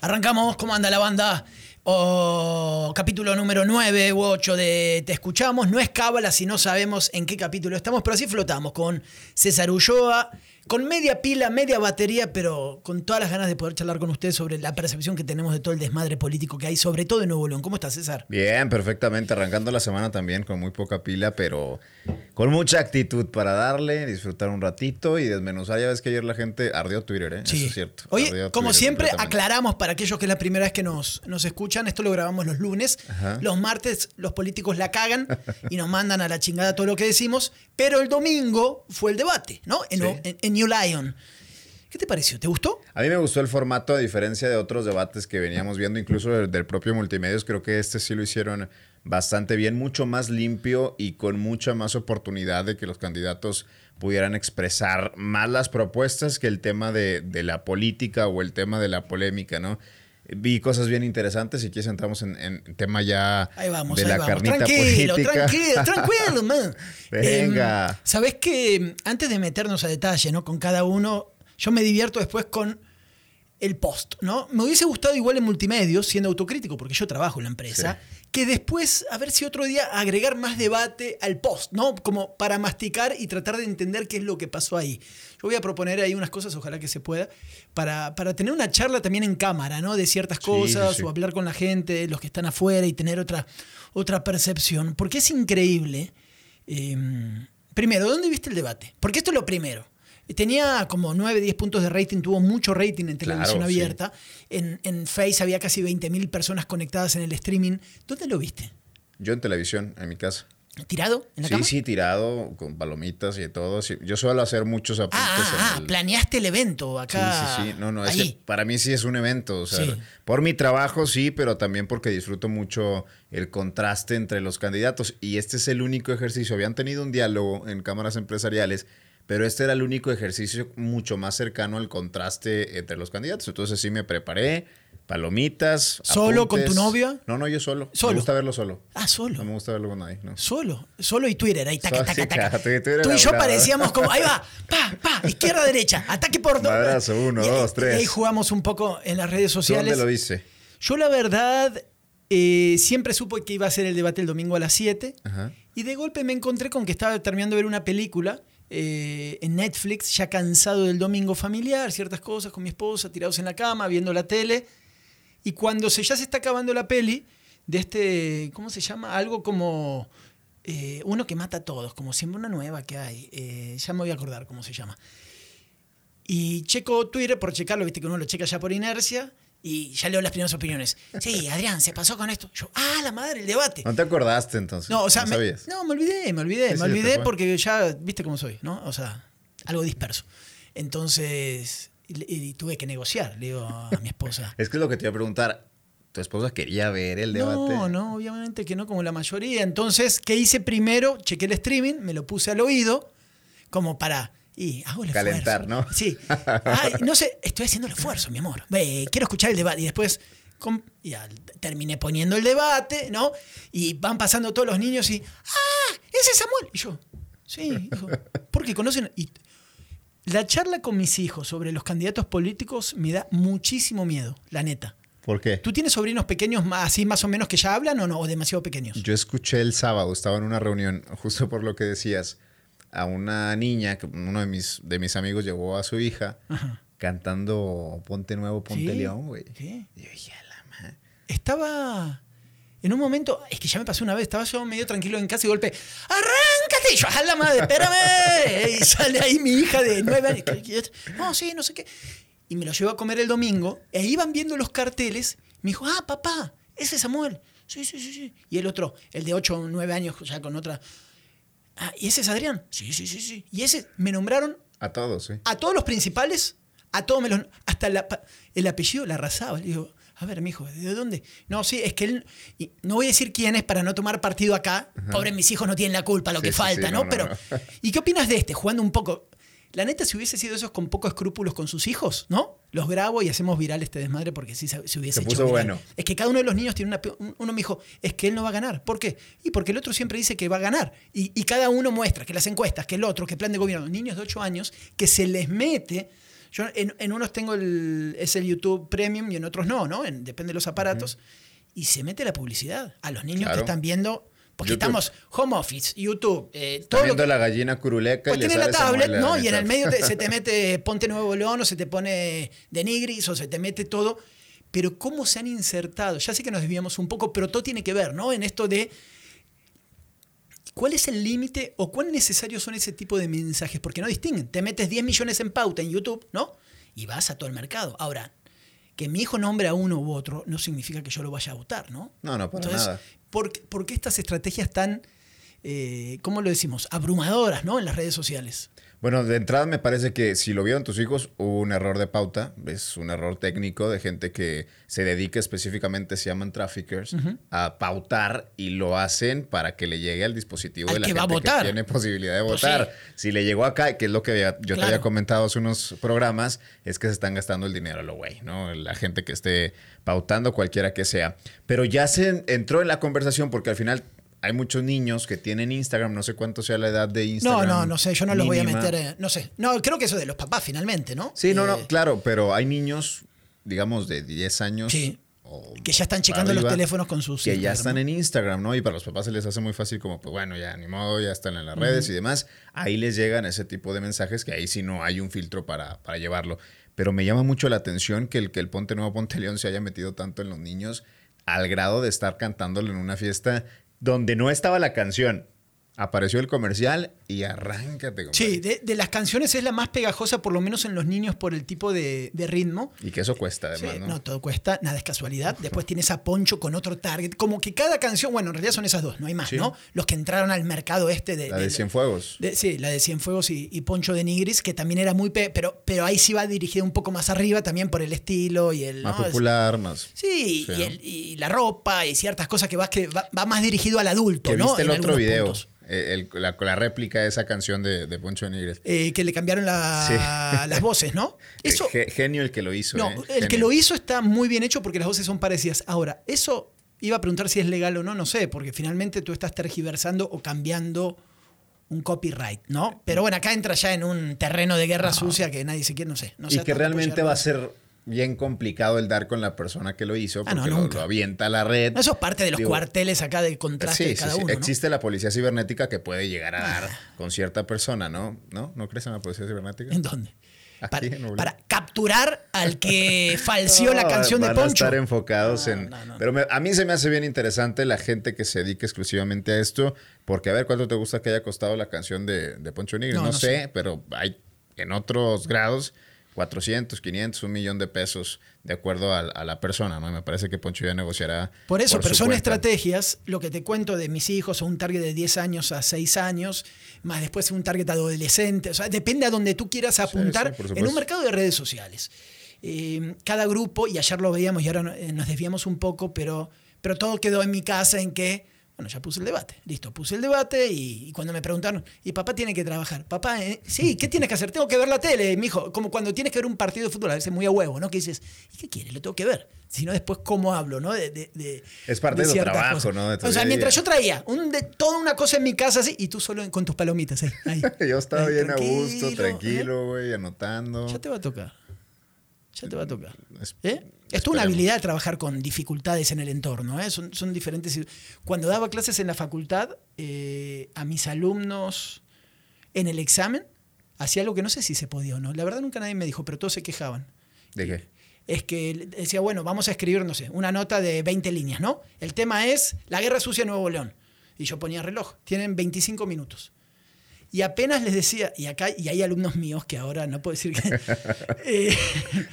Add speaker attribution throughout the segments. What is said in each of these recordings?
Speaker 1: Arrancamos, ¿cómo anda la banda? O capítulo número 9 u 8 de Te Escuchamos. No es cábala si no sabemos en qué capítulo estamos, pero así flotamos con César Ulloa, con media pila, media batería, pero con todas las ganas de poder charlar con ustedes sobre la percepción que tenemos de todo el desmadre político que hay, sobre todo en Nuevo León. ¿Cómo estás, César?
Speaker 2: Bien, perfectamente. Arrancando la semana también con muy poca pila, pero con mucha actitud para darle, disfrutar un ratito y desmenuzar. Ya ves que ayer la gente ardió Twitter, ¿eh?
Speaker 1: Sí.
Speaker 2: Eso es cierto.
Speaker 1: Oye, como
Speaker 2: Twitter
Speaker 1: siempre, aclaramos para aquellos que es la primera vez que nos, nos escuchan, esto lo grabamos los lunes.
Speaker 2: Ajá.
Speaker 1: Los martes los políticos la cagan y nos mandan a la chingada todo lo que decimos, pero el domingo fue el debate, ¿no? En,
Speaker 2: Sí.
Speaker 1: en- en New Lion. ¿Qué te pareció? ¿Te gustó?
Speaker 2: A mí me gustó el formato, a diferencia de otros debates que veníamos viendo, incluso del, propio Multimedios. Creo que este sí lo hicieron bastante bien, mucho más limpio y con mucha más oportunidad de que los candidatos pudieran expresar más las propuestas que el tema de, de la política o el tema de la polémica, ¿no? Vi cosas bien interesantes y aquí entramos en, en tema ya
Speaker 1: Ahí vamos,
Speaker 2: de
Speaker 1: ahí
Speaker 2: la
Speaker 1: vamos.
Speaker 2: carnita
Speaker 1: tranquilo,
Speaker 2: política.
Speaker 1: tranquilo, tranquilo, man.
Speaker 2: Venga.
Speaker 1: Em, Sabés que antes de meternos a detalle, ¿no? Con cada uno, yo me divierto después con el post, ¿no? Me hubiese gustado igual en multimedios, siendo autocrítico, porque yo trabajo en la empresa, que después, a ver si otro día agregar más debate al post, ¿no? Como para masticar y tratar de entender qué es lo que pasó ahí. Yo voy a proponer ahí unas cosas, ojalá que se pueda, para, para tener una charla también en cámara, ¿no? De ciertas cosas,
Speaker 2: sí, sí.
Speaker 1: o hablar con la gente, los que están afuera y tener otra, otra percepción. Porque es increíble. eh, primero, ¿dónde viste el debate? Porque esto es lo primero. Tenía como 9, 10 puntos de rating, tuvo mucho rating en televisión
Speaker 2: Claro, sí.
Speaker 1: abierta. En, en Face había casi 20.000 personas conectadas en el streaming. ¿Dónde lo viste?
Speaker 2: Yo en televisión, en mi casa.
Speaker 1: ¿Tirado en la
Speaker 2: Sí,
Speaker 1: cama?
Speaker 2: sí, tirado, con palomitas y todo. sí. Yo suelo hacer muchos apuntes
Speaker 1: Ah, ah,
Speaker 2: en el...
Speaker 1: planeaste el evento
Speaker 2: Sí,
Speaker 1: acá.
Speaker 2: sí, sí. No, no, es
Speaker 1: ahí.
Speaker 2: para mí sí es un evento. O sea,
Speaker 1: Sí.
Speaker 2: por mi trabajo sí, pero también porque disfruto mucho el contraste entre los candidatos. Y este es el único ejercicio. Habían tenido un diálogo en cámaras empresariales, pero este era el único ejercicio mucho más cercano al contraste entre los candidatos. Entonces sí me preparé, palomitas.
Speaker 1: ¿Solo con tu novia?
Speaker 2: No, no, yo solo.
Speaker 1: ¿Solo?
Speaker 2: Me gusta verlo solo.
Speaker 1: Ah, solo.
Speaker 2: No me gusta verlo con nadie, no.
Speaker 1: Solo, solo y Twitter, ahí taca, taca, taca.
Speaker 2: Twitter
Speaker 1: Tú y yo parecíamos como, ahí va, pa, pa, izquierda, derecha, ataque por dos.
Speaker 2: Uno,
Speaker 1: Y
Speaker 2: dos, tres.
Speaker 1: y ahí jugamos un poco en las redes sociales.
Speaker 2: ¿Dónde lo dice?
Speaker 1: Yo la verdad eh, siempre supo que iba a ser el debate el domingo a las 7
Speaker 2: Ajá.
Speaker 1: y de golpe me encontré con que estaba terminando de ver una película eh, en Netflix, ya cansado del domingo familiar, ciertas cosas con mi esposa, tirados en la cama, viendo la tele. Y cuando se, ya se está acabando la peli, de este, ¿cómo se llama? Algo como eh, uno que mata a todos, como siempre una nueva que hay. Eh, ya me voy a acordar cómo se llama. Y checo Twitter por checarlo, viste que uno lo checa ya por inercia. Y ya leo las primeras opiniones. Sí, Adrián, se pasó con esto. Yo, ah, la madre, el debate.
Speaker 2: ¿No te acordaste entonces?
Speaker 1: No, o sea, me,
Speaker 2: sabías?
Speaker 1: no, me olvidé, me olvidé,
Speaker 2: Sí,
Speaker 1: me
Speaker 2: sí,
Speaker 1: olvidé porque ya viste cómo soy, ¿no? O sea, algo disperso. Entonces, y, y tuve que negociar, le digo a mi esposa.
Speaker 2: Es que es lo que te iba a preguntar. ¿Tu esposa quería ver el debate?
Speaker 1: No, no, obviamente que no, como la mayoría. Entonces, ¿qué hice primero? Chequé el streaming, me lo puse al oído, como para. Y hago el
Speaker 2: Calentar,
Speaker 1: esfuerzo.
Speaker 2: ¿no?
Speaker 1: Sí. Ay, no sé, estoy haciendo el esfuerzo, mi amor. Ve, quiero escuchar el debate. Y después ya, terminé poniendo el debate, ¿no? Y van pasando todos los niños y. ¡Ah! ¡Ese es Samuel! Y yo, sí, hijo. Porque conocen. Y la charla con mis hijos sobre los candidatos políticos me da muchísimo miedo, la neta.
Speaker 2: ¿Por qué?
Speaker 1: ¿Tú tienes sobrinos pequeños más- así más o menos que ya hablan o no? ¿O demasiado pequeños?
Speaker 2: Yo escuché el sábado, estaba en una reunión, justo por lo que decías, a una niña, que uno de mis, de mis amigos llevó a su hija
Speaker 1: Ajá.
Speaker 2: cantando Ponte Nuevo, Ponte
Speaker 1: ¿Sí?
Speaker 2: León, güey.
Speaker 1: ¿Sí?
Speaker 2: Y yo dije, "A la madre".
Speaker 1: Estaba en un momento, es que ya me pasó una vez, estaba yo medio tranquilo en casa y golpe, ¡arráncate! Y yo, ¡a la madre, espérame! Y sale ahí mi hija de nueve años. No, sí, no sé qué. Y me lo llevo a comer el domingo, e iban viendo los carteles, me dijo, ah, papá, ese es Samuel. Sí, sí, sí, sí. Y el otro, el de ocho o nueve años, ya con otra. Ah, ¿y ese es Adrián? Sí, sí, sí, sí. Y ese, me nombraron
Speaker 2: A todos, sí.
Speaker 1: a todos los principales, a todos me los. Hasta la el apellido la arrasaba. Le digo, a ver, mijo, ¿de dónde? No, sí, es que él. y no voy a decir quién es para no tomar partido acá. Pobre, mis hijos no tienen la culpa, lo
Speaker 2: Sí,
Speaker 1: que falta,
Speaker 2: sí,
Speaker 1: ¿no?
Speaker 2: no, no,
Speaker 1: Pero.
Speaker 2: no.
Speaker 1: ¿Y qué opinas de este? Jugando un poco. La neta, si hubiese sido esos con pocos escrúpulos con sus hijos, ¿no? Los grabo y hacemos viral este desmadre porque sí se, se hubiese
Speaker 2: Se
Speaker 1: hecho
Speaker 2: puso
Speaker 1: viral.
Speaker 2: bueno.
Speaker 1: Es que cada uno de los niños tiene una. Uno me dijo, es que él no va a ganar. ¿Por qué? Y porque el otro siempre dice que va a ganar. Y, y cada uno muestra que las encuestas, que el otro, que plan de gobierno. Niños de 8 años que se les mete Yo en, en unos tengo el, es el YouTube Premium y en otros no, ¿no? En- depende de los aparatos. Y se mete la publicidad a los niños que están viendo. Porque
Speaker 2: YouTube.
Speaker 1: estamos home office, YouTube, eh, todo
Speaker 2: viendo la gallina curuleca
Speaker 1: pues
Speaker 2: y le
Speaker 1: tiene la tablet, ¿no?
Speaker 2: la
Speaker 1: Y en el medio te- se te mete Ponte Nuevo León o se te pone de Nigris o se te mete todo. Pero cómo se han insertado, ya sé que nos desviamos un poco, pero todo tiene que ver, ¿no? En esto de cuál es el límite o cuán necesarios son ese tipo de mensajes, porque no distinguen. Te metes 10 millones en pauta en YouTube, ¿no? Y vas a todo el mercado. Ahora, que mi hijo nombre a uno u otro no significa que yo lo vaya a votar, ¿no?
Speaker 2: No, no, para
Speaker 1: Entonces,
Speaker 2: nada.
Speaker 1: ¿Por, qué- estas estrategias tan, eh, ¿cómo lo decimos? Abrumadoras, ¿no? En las redes sociales.
Speaker 2: Bueno, de entrada me parece que si lo vieron tus hijos, hubo un error de pauta, es un error técnico de gente que se dedica específicamente, se llaman traffickers, a pautar y lo hacen para que le llegue al dispositivo
Speaker 1: Al
Speaker 2: de la
Speaker 1: que
Speaker 2: gente
Speaker 1: va a votar.
Speaker 2: que tiene posibilidad de
Speaker 1: Pues
Speaker 2: votar.
Speaker 1: sí.
Speaker 2: Si le llegó acá, que es lo que había- yo te había comentado hace unos programas, es que se están gastando el dinero a lo güey, ¿no? La gente que esté pautando, cualquiera que sea. Pero ya se entró en la conversación porque al final... Hay muchos niños que tienen Instagram, no sé cuánto sea la edad de
Speaker 1: No,
Speaker 2: Instagram.
Speaker 1: no, no sé, yo no los voy a meter, eh, no sé. No, creo que eso de los papás finalmente, ¿no?
Speaker 2: Sí, no,
Speaker 1: Eh,
Speaker 2: no, claro, pero hay niños, digamos, de 10 años.
Speaker 1: Sí.
Speaker 2: o
Speaker 1: Que ya están checando los teléfonos con sus
Speaker 2: Que ya están
Speaker 1: ¿no?
Speaker 2: en Instagram, ¿no? Y para los papás se les hace muy fácil como, pues bueno, ya ni modo, ya están en las redes y demás. Ahí les llegan ese tipo de mensajes que ahí sí no hay un filtro para, para llevarlo. Pero me llama mucho la atención que el, que el Ponte Nuevo Ponte León se haya metido tanto en los niños al grado de estar cantándolo en una fiesta donde no estaba la canción. Apareció el comercial y arráncate. compadre.
Speaker 1: Sí, de, de las canciones es la más pegajosa, por lo menos en los niños, por el tipo de, de ritmo.
Speaker 2: Y que eso cuesta además,
Speaker 1: Sí,
Speaker 2: ¿no?
Speaker 1: ¿no? todo cuesta, nada es casualidad. Después tienes a Poncho con otro target. Como que cada canción, bueno, en realidad son esas dos, no hay más,
Speaker 2: Sí.
Speaker 1: ¿no? Los que entraron al mercado este de.
Speaker 2: La de Cienfuegos.
Speaker 1: de- sí, la de Cienfuegos y, y Poncho de Nigris, que también era muy. pe- pero, pero ahí sí va dirigida un poco más arriba también por el estilo y el.
Speaker 2: Más popular, más.
Speaker 1: Sí,
Speaker 2: Sí,
Speaker 1: y, el- y la ropa y ciertas cosas que va, que va, va más dirigido al adulto,
Speaker 2: Que
Speaker 1: ¿no?
Speaker 2: viste el
Speaker 1: En
Speaker 2: otro video,
Speaker 1: puntos.
Speaker 2: Eh, el- la, la réplica de esa canción de, de Poncho de Nigres.
Speaker 1: Eh, que le cambiaron la- las voces, ¿no? Eso,
Speaker 2: Eh, ge- genio el que lo hizo.
Speaker 1: no,
Speaker 2: eh,
Speaker 1: el que lo hizo está muy bien hecho porque las voces son parecidas. Ahora, eso iba a preguntar si es legal o no, no sé, porque finalmente tú estás tergiversando o cambiando un copyright, ¿no? Pero bueno, acá entra ya en un terreno de guerra sucia que nadie se quiere, no sé. No
Speaker 2: y que realmente va a ser bien complicado el dar con la persona que lo hizo
Speaker 1: Ah, no,
Speaker 2: porque lo,
Speaker 1: nunca.
Speaker 2: lo avienta a la red.
Speaker 1: Eso es parte de los
Speaker 2: Digo,
Speaker 1: cuarteles acá de contraste
Speaker 2: Sí,
Speaker 1: de cada
Speaker 2: sí.
Speaker 1: uno. ¿no?
Speaker 2: Existe la policía cibernética que puede llegar a dar
Speaker 1: Ah.
Speaker 2: con cierta persona, ¿no? ¿No? ¿No crees en la policía cibernética?
Speaker 1: ¿En dónde? Para,
Speaker 2: en
Speaker 1: capturar al que falseó la canción de
Speaker 2: van a
Speaker 1: Poncho.
Speaker 2: estar enfocados
Speaker 1: No,
Speaker 2: en...
Speaker 1: no.
Speaker 2: Pero me- a mí se me hace bien interesante la gente que se dedica exclusivamente a esto, porque a ver, ¿cuánto te gusta que haya costado la canción de, de Poncho Nigris?
Speaker 1: No
Speaker 2: sé,
Speaker 1: sé.
Speaker 2: pero hay en otros grados 400, 500, un millón de pesos de acuerdo a, a la persona, ¿no? Y me parece que Poncho ya negociará
Speaker 1: Por eso, pero son
Speaker 2: cuenta.
Speaker 1: estrategias, lo que te cuento de mis hijos, un target de 10 años a 6 años, más después un target adolescente, o sea, depende a donde tú quieras apuntar
Speaker 2: sí,
Speaker 1: en un mercado de redes sociales. Eh, cada grupo, y ayer lo veíamos y ahora eh, nos desviamos un poco, pero, pero todo quedó en mi casa en que, bueno, ya puse el debate, listo, puse el debate y, y cuando me preguntaron, y papá tiene que trabajar, papá, eh, sí, ¿qué tienes que hacer? Tengo que ver la tele, mijo, como cuando tienes que ver un partido de fútbol, a veces muy a huevo, ¿no? Que dices, ¿y qué quieres? Lo tengo que ver. Si no, después, ¿cómo hablo? ¿no? De, de- de-
Speaker 2: Es parte de tu
Speaker 1: ciertas
Speaker 2: trabajo,
Speaker 1: cosas.
Speaker 2: ¿no? De tu
Speaker 1: o sea, mientras yo traía un de, toda una cosa en mi casa así, y tú solo con tus palomitas ahí. ahí.
Speaker 2: Yo estaba
Speaker 1: Ahí,
Speaker 2: bien a gusto,
Speaker 1: tranquilo, ¿eh?
Speaker 2: tranquilo, güey, anotando.
Speaker 1: Ya te va a tocar. Ya te va a tocar.
Speaker 2: Es-
Speaker 1: ¿Eh? Es toda una habilidad trabajar con dificultades en el entorno. ¿eh? Son, son diferentes. Cuando daba clases en la facultad, eh, a mis alumnos en el examen, hacía algo que no sé si se podía o no. La verdad nunca nadie me dijo, pero todos se quejaban.
Speaker 2: ¿De qué?
Speaker 1: Es que decía, bueno, vamos a escribir, no sé, una nota de 20 líneas, ¿no? El tema es la guerra sucia en Nuevo León. Y yo ponía reloj, tienen 25 minutos. Y apenas les decía, y acá, y hay alumnos míos que ahora no puedo decir que. eh,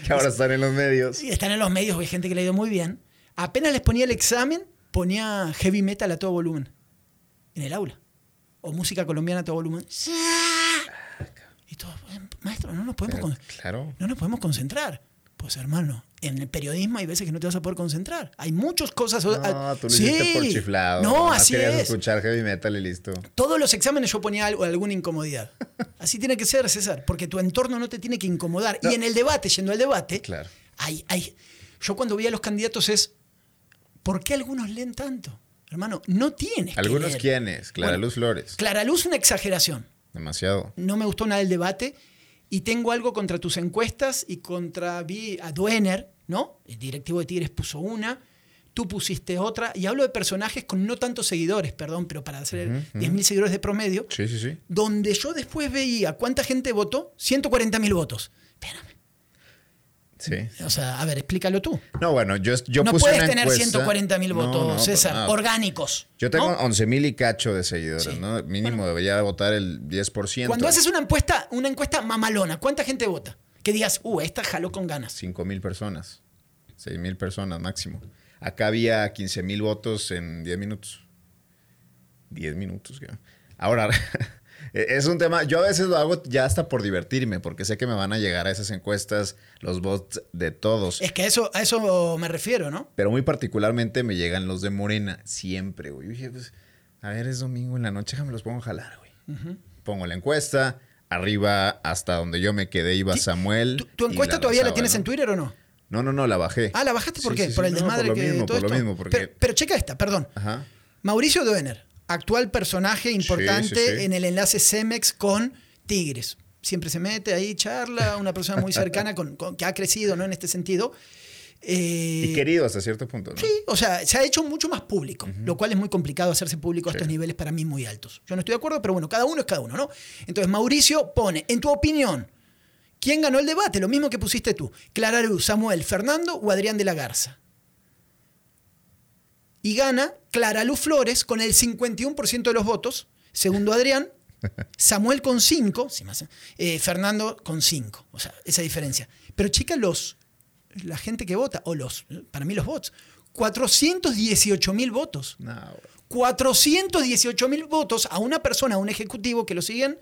Speaker 2: Que ahora están en los medios.
Speaker 1: Sí, están en los medios, hay gente que le ha ido muy bien. Apenas les ponía el examen, ponía heavy metal a todo volumen. En el aula. O música colombiana a todo volumen. Y todo, maestro, no nos podemos,
Speaker 2: claro.
Speaker 1: no nos podemos concentrar. Pues hermano, en el periodismo hay veces que no te vas a poder concentrar. Hay muchas cosas.
Speaker 2: No, tú lo hiciste por chiflado.
Speaker 1: No,
Speaker 2: Nomás
Speaker 1: así
Speaker 2: querías
Speaker 1: es.
Speaker 2: escuchar heavy metal y listo.
Speaker 1: Todos los exámenes yo ponía algo, alguna incomodidad. Así tiene que ser, César, porque tu entorno no te tiene que incomodar.
Speaker 2: No.
Speaker 1: Y en el debate, yendo al debate,
Speaker 2: Claro.
Speaker 1: hay, hay, yo cuando veía a los candidatos es, ¿por qué algunos leen tanto? Hermano, no tienes
Speaker 2: ¿Algunos
Speaker 1: que leer.
Speaker 2: quiénes? Clara
Speaker 1: Bueno,
Speaker 2: Luz Flores.
Speaker 1: Clara Luz, una exageración.
Speaker 2: Demasiado.
Speaker 1: No me gustó nada el debate. y tengo algo contra tus encuestas y contra vi a Duener, ¿no? El directivo de Tigres puso una, tú pusiste otra, y hablo de personajes con no tantos seguidores, perdón, pero para hacer 10.000 seguidores de promedio,
Speaker 2: Sí, sí, sí.
Speaker 1: donde yo después veía cuánta gente votó, 140.000 votos. Espérame.
Speaker 2: Sí.
Speaker 1: O sea, a ver, explícalo tú.
Speaker 2: No, bueno, yo, yo
Speaker 1: no
Speaker 2: puse
Speaker 1: puedes
Speaker 2: una
Speaker 1: tener
Speaker 2: encuesta-
Speaker 1: 140.000
Speaker 2: No,
Speaker 1: votos,
Speaker 2: no,
Speaker 1: César,
Speaker 2: nada.
Speaker 1: orgánicos.
Speaker 2: Yo tengo
Speaker 1: ¿no?
Speaker 2: 11 mil y cacho de seguidores,
Speaker 1: Sí.
Speaker 2: ¿no? Mínimo debería votar el 10%.
Speaker 1: Cuando haces una encuesta, una encuesta mamalona, ¿cuánta gente vota? Que digas, uh, esta jaló con ganas.
Speaker 2: 5 mil personas, 6 mil personas máximo. Acá había 15 mil votos en 10 minutos. 10 minutos, ya. Ahora, es un tema, yo a veces lo hago ya hasta por divertirme, porque sé que me van a llegar a esas encuestas los votos de todos.
Speaker 1: Es que a eso, a eso me refiero, ¿no?
Speaker 2: Pero muy particularmente me llegan los de Morena, siempre, güey. Yo dije, pues, a ver, es domingo en la noche, déjame los pongo a jalar, güey. Pongo la encuesta, arriba hasta donde yo me quedé iba Samuel.
Speaker 1: ¿Tu, tu encuesta todavía la tienes
Speaker 2: ¿no?
Speaker 1: en Twitter o no?
Speaker 2: No, no, no, la bajé.
Speaker 1: Ah, ¿la bajaste por
Speaker 2: Sí,
Speaker 1: qué?
Speaker 2: sí,
Speaker 1: por el
Speaker 2: No,
Speaker 1: desmadre
Speaker 2: por lo
Speaker 1: que
Speaker 2: mismo,
Speaker 1: todo
Speaker 2: por lo
Speaker 1: esto?
Speaker 2: mismo, porque-
Speaker 1: Pero, pero checa esta, perdón.
Speaker 2: Ajá.
Speaker 1: Mauricio Doener, actual personaje importante en el enlace Cemex con Tigres. Siempre se mete ahí, charla, una persona muy cercana con, con- que ha crecido ¿no? en este sentido. Eh,
Speaker 2: Y querido hasta cierto punto, ¿no?
Speaker 1: Sí, o sea, se ha hecho mucho más público, lo cual es muy complicado hacerse público a estos niveles para mí muy altos. Yo no estoy de acuerdo, pero bueno, cada uno es cada uno, ¿no? Entonces, Mauricio pone, en tu opinión, ¿quién ganó el debate? Lo mismo que pusiste tú. Clara Luz, Samuel, Fernando o Adrián de la Garza. Y gana Clara Luz Flores con el 51% de los votos, segundo Adrián, Samuel con 5, Fernando con 5. O sea, esa diferencia. Pero chica, los, la gente que vota, o los, para mí los votos, 418 mil votos.
Speaker 2: No, güey.
Speaker 1: 418 mil votos a una persona, a un ejecutivo que lo siguen,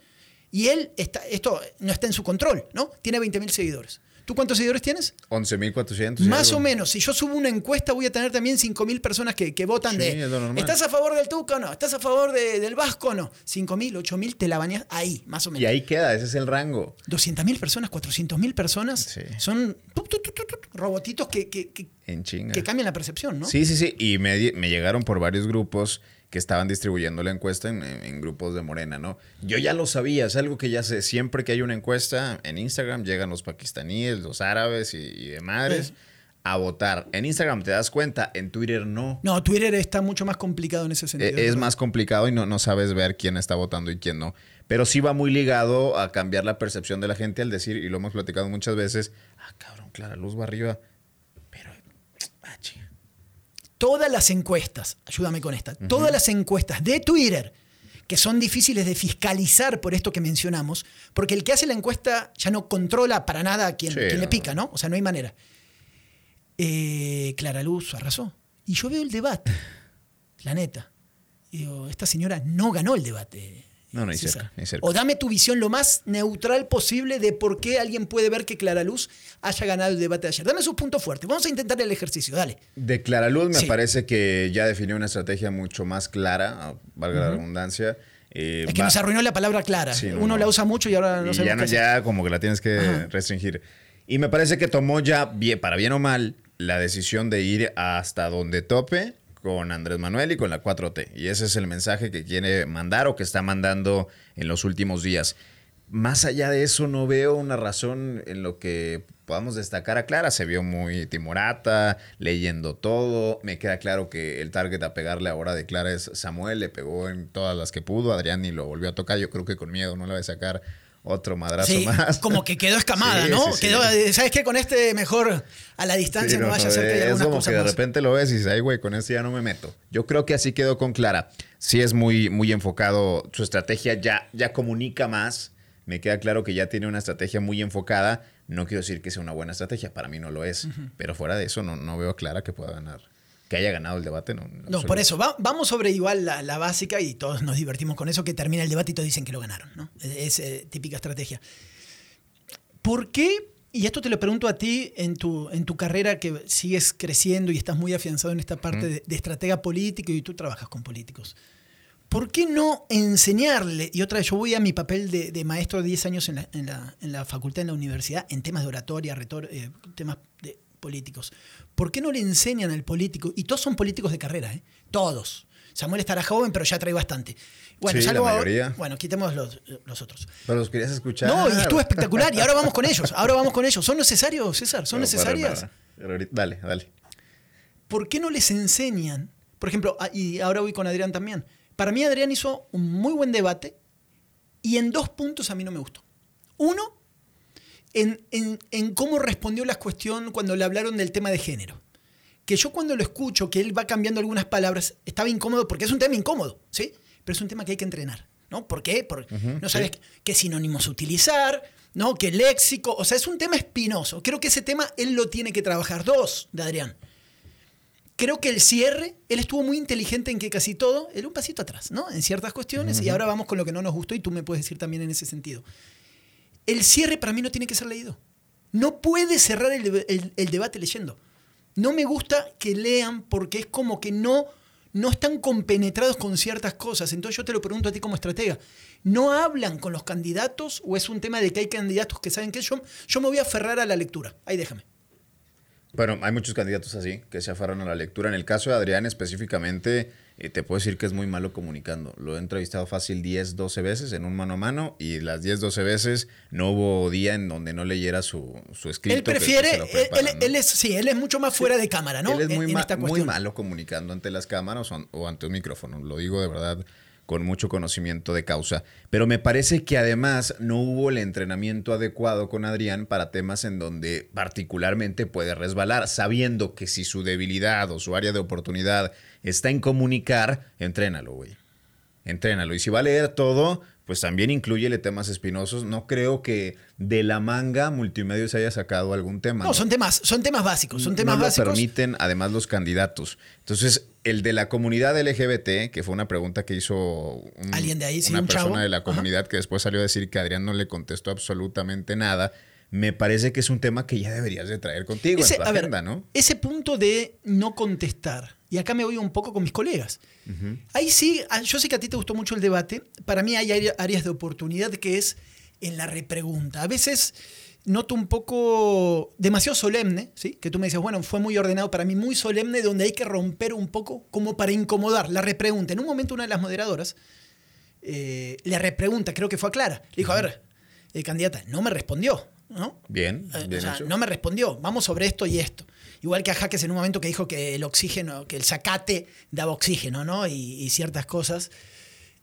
Speaker 1: y él, está, esto no está en su control, ¿no? Tiene 20 mil seguidores. ¿Tú cuántos seguidores tienes?
Speaker 2: 11.400. y
Speaker 1: Más
Speaker 2: algo.
Speaker 1: o menos. Si yo subo una encuesta, voy a tener también 5.000 personas que, que votan
Speaker 2: Sí,
Speaker 1: de.
Speaker 2: es lo.
Speaker 1: ¿Estás a favor del Tuca o no? ¿Estás a favor de- del Vasco o no? 5.000, 8.000, te la bañas ahí, más o menos.
Speaker 2: Y ahí queda, ese es el rango.
Speaker 1: 200.000 personas, 400.000 personas.
Speaker 2: Sí.
Speaker 1: Son tu, tu, tu, tu, tu, robotitos que, que- que-
Speaker 2: En
Speaker 1: que cambian la percepción, ¿no?
Speaker 2: Sí, sí, sí. Y me, me llegaron por varios grupos que estaban distribuyendo la encuesta en, en- en grupos de Morena, ¿no? Yo ya lo sabía, es algo que ya sé. Siempre que hay una encuesta en Instagram, llegan los pakistaníes, los árabes y, y de madres
Speaker 1: Sí.
Speaker 2: a votar. En Instagram te das cuenta, en Twitter no.
Speaker 1: No, Twitter está mucho más complicado en ese sentido.
Speaker 2: Eh, es más complicado y no, no sabes ver quién está votando y quién no. Pero sí va muy ligado a cambiar la percepción de la gente al decir, y lo hemos platicado muchas veces, ah, cabrón, Clara Luz va arriba.
Speaker 1: Todas las encuestas, ayúdame con esta, todas las encuestas de Twitter que son difíciles de fiscalizar por esto que mencionamos, porque el que hace la encuesta ya no controla para nada a quien,
Speaker 2: Sí,
Speaker 1: quien le pica, ¿no? O sea, no hay manera. Eh, Clara Luz arrasó. Y yo veo el debate, la neta. Y digo, esta señora no ganó el debate.
Speaker 2: No, ni cerca, ni cerca.
Speaker 1: O dame tu visión lo más neutral posible de por qué alguien puede ver que Clara Luz haya ganado el debate de ayer. Dame sus puntos fuertes. Vamos a intentar el ejercicio, dale.
Speaker 2: De Clara Luz me
Speaker 1: Sí.
Speaker 2: parece que ya definió una estrategia mucho más clara, ah, valga la redundancia. Eh,
Speaker 1: Es que
Speaker 2: va-
Speaker 1: nos arruinó la palabra clara.
Speaker 2: Sí, no,
Speaker 1: Uno
Speaker 2: no.
Speaker 1: la usa mucho y ahora no sabemos
Speaker 2: ya, no, ya como que la tienes que
Speaker 1: Ajá.
Speaker 2: restringir. Y me parece que tomó ya, bien, para bien o mal, la decisión de ir hasta donde tope con Andrés Manuel y con la 4T. Y ese es el mensaje que quiere mandar o que está mandando en los últimos días. Más allá de eso, no veo una razón en lo que podamos destacar a Clara. Se vio muy timorata, leyendo todo. Me queda claro que el target a pegarle ahora de Clara es Samuel. Le pegó en todas las que pudo. Adrián ni lo volvió a tocar. Yo creo que con miedo no le va a sacar otro madrazo
Speaker 1: Sí,
Speaker 2: más.
Speaker 1: como que quedó escamada,
Speaker 2: Sí,
Speaker 1: ¿no?
Speaker 2: sí.
Speaker 1: Quedó, ¿sabes qué? Con este mejor a la distancia no,
Speaker 2: no,
Speaker 1: vaya a ser que haya
Speaker 2: es como
Speaker 1: cosas
Speaker 2: que de repente lo ves y dices, ay, güey, con este ya no me meto. Yo creo que así quedó con Clara. Sí es muy, muy enfocado, su estrategia ya, ya comunica más. Me queda claro que ya tiene una estrategia muy enfocada. No quiero decir que sea una buena estrategia, para mí no lo es. Pero fuera de eso, no, no veo a Clara que pueda ganar. Que haya ganado el debate, no.
Speaker 1: No, por eso, va- vamos sobre igual la, la básica y todos nos divertimos con eso, que termina el debate y todos dicen que lo ganaron, ¿no? Es, es, eh, típica estrategia. ¿Por qué, y esto te lo pregunto a ti en tu, en tu carrera que sigues creciendo y estás muy afianzado en esta parte de, de estratega político y tú trabajas con políticos, ¿por qué no enseñarle, y otra vez yo voy a mi papel de, de maestro de 10 años en la, en la- en la facultad, en la universidad, en temas de oratoria, retor- eh, temas de políticos, ¿por qué no le enseñan al político, y todos son políticos de carrera, ¿eh? todos, Samuel estará joven, pero ya trae bastante. Bueno,
Speaker 2: Sí, la
Speaker 1: salvo ahora-
Speaker 2: mayoría.
Speaker 1: bueno, quitemos los, los otros.
Speaker 2: Pero los querías escuchar.
Speaker 1: No, y estuvo espectacular. Y ahora vamos con ellos. Ahora vamos con ellos. ¿Son necesarios, César? ¿Son
Speaker 2: Pero para
Speaker 1: necesarias?
Speaker 2: Pero ahorita- Dale, dale.
Speaker 1: ¿por qué no les enseñan? Por ejemplo, ah, y ahora voy con Adrián también. Para mí Adrián hizo un muy buen debate y en dos puntos a mí no me gustó. Uno, en, en- en cómo respondió la cuestión cuando le hablaron del tema de género. Que yo cuando lo escucho, que él va cambiando algunas palabras, estaba incómodo porque es un tema incómodo, ¿sí? Pero es un tema que hay que entrenar, ¿no? ¿Por qué? Porque no sabes
Speaker 2: sí.
Speaker 1: qué sinónimos utilizar, ¿no? ¿Qué léxico? O sea, es un tema espinoso. Creo que ese tema él lo tiene que trabajar. Dos, de Adrián creo que el cierre, él estuvo muy inteligente en que casi todo, era un pasito atrás, ¿no? En ciertas cuestiones, y ahora vamos con lo que no nos gustó y tú me puedes decir también en ese sentido. El cierre para mí no tiene que ser leído. No puede cerrar el, deb- el- el debate leyendo. No me gusta que lean porque es como que no, no están compenetrados con ciertas cosas. Entonces yo te lo pregunto a ti como estratega. ¿No hablan con los candidatos o es un tema de que hay candidatos que saben que yo, yo me voy a aferrar a la lectura? Ahí déjame.
Speaker 2: Bueno, hay muchos candidatos así que se aferran a la lectura. En el caso de Adrián específicamente, eh, te puedo decir que es muy malo comunicando. Lo he entrevistado fácil 10, 12 veces en un mano a mano y las 10, 12 veces no hubo día en donde no leyera su, su escrito.
Speaker 1: Él prefiere, él, es, sí, él es mucho más fuera de cámara, ¿no?
Speaker 2: Él es muy,
Speaker 1: en
Speaker 2: ma-
Speaker 1: esta
Speaker 2: muy
Speaker 1: cuestión.
Speaker 2: malo comunicando ante las cámaras o, o ante un micrófono. Lo digo de verdad con mucho conocimiento de causa. Pero me parece que además no hubo el entrenamiento adecuado con Adrián para temas en donde particularmente puede resbalar, sabiendo que si su debilidad o su área de oportunidad está en comunicar, entrénalo, güey. Entrénalo. Y si va a leer todo, pues también incluyele temas espinosos. No creo que de la manga multimedia se haya sacado algún tema.
Speaker 1: No, son temas, son temas básicos, son temas
Speaker 2: no lo
Speaker 1: básicos.
Speaker 2: permiten además los candidatos. Entonces, el de la comunidad LGBT, que fue una pregunta que hizo un-
Speaker 1: Alguien de ahí, sí,
Speaker 2: una
Speaker 1: un
Speaker 2: persona
Speaker 1: chavo.
Speaker 2: de la
Speaker 1: Ajá.
Speaker 2: comunidad que después salió a decir que Adrián no le contestó absolutamente nada, me parece que es un tema que ya deberías de traer contigo
Speaker 1: Ese-
Speaker 2: en tu agenda, ¿no?
Speaker 1: ese punto de no contestar, y acá me voy un poco con mis colegas. Ahí sí, ah, yo sé que a ti te gustó mucho el debate, para mí hay área- áreas de oportunidad que es en la repregunta. A veces noto un poco demasiado solemne, ¿sí? Que tú me dices, bueno, fue muy ordenado para mí, muy solemne, donde hay que romper un poco como para incomodar. La repregunta. En un momento una de las moderadoras eh, le repregunta, creo que fue a Clara, le dijo, a ver, eh, candidata, no me respondió, ¿no?
Speaker 2: Bien,
Speaker 1: Eh,
Speaker 2: bien
Speaker 1: o sea,
Speaker 2: hecho.
Speaker 1: no me respondió. Vamos sobre esto y esto. Igual que a Jaques en un momento que dijo que el oxígeno, que el zacate daba oxígeno, ¿no? Y, y ciertas cosas.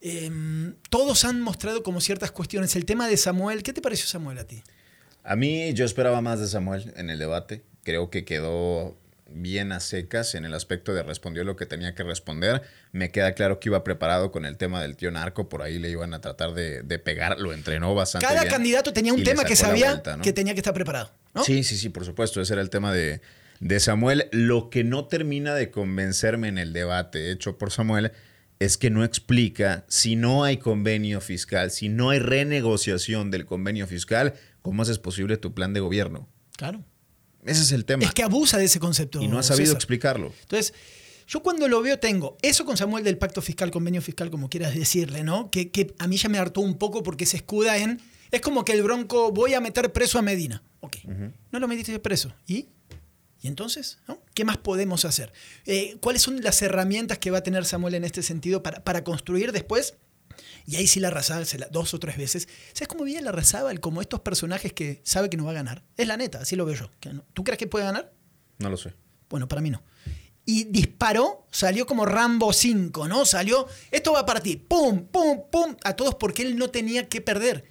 Speaker 1: Em, todos han mostrado como ciertas cuestiones. El tema de Samuel, ¿qué te pareció Samuel a ti?
Speaker 2: A mí yo esperaba más de Samuel en el debate. Creo que quedó bien a secas en el aspecto de respondió lo que tenía que responder. Me queda claro que iba preparado con el tema del tío narco, por ahí le iban a tratar de, de pegar, lo entrenó bastante
Speaker 1: Cada
Speaker 2: bien
Speaker 1: candidato tenía un tema que sabía
Speaker 2: vuelta, ¿no?
Speaker 1: que tenía que estar preparado, ¿no?
Speaker 2: Sí, sí, sí, por supuesto. Ese era el tema de, de Samuel. Lo que no termina de convencerme en el debate hecho por Samuel es que no explica si no hay convenio fiscal, si no hay renegociación del convenio fiscal, cómo haces posible tu plan de gobierno.
Speaker 1: Claro.
Speaker 2: Ese es el tema.
Speaker 1: Es que abusa de ese concepto.
Speaker 2: y no ha sabido
Speaker 1: César.
Speaker 2: explicarlo.
Speaker 1: Entonces, yo cuando lo veo tengo eso con Samuel del pacto fiscal, convenio fiscal, como quieras decirle, ¿no? Que, que a mí ya me hartó un poco porque se escuda en... Es como que el bronco, voy a meter preso a Medina. Ok, no lo metiste preso. ¿Y? ¿Y entonces? ¿no? ¿Qué más podemos hacer? Eh, ¿Cuáles son las herramientas que va a tener Samuel en este sentido para, para construir después? Y ahí sí la arrasaba dos o tres veces. ¿Sabes cómo veía la Razábal? Como estos personajes que sabe que no va a ganar. Es la neta, así lo veo yo. ¿Tú crees que puede ganar?
Speaker 2: No lo sé.
Speaker 1: Bueno, para mí no. Y disparó, salió como Rambo 5, ¿no? Salió, esto va a partir, pum, pum, pum, a todos porque él no tenía que perder.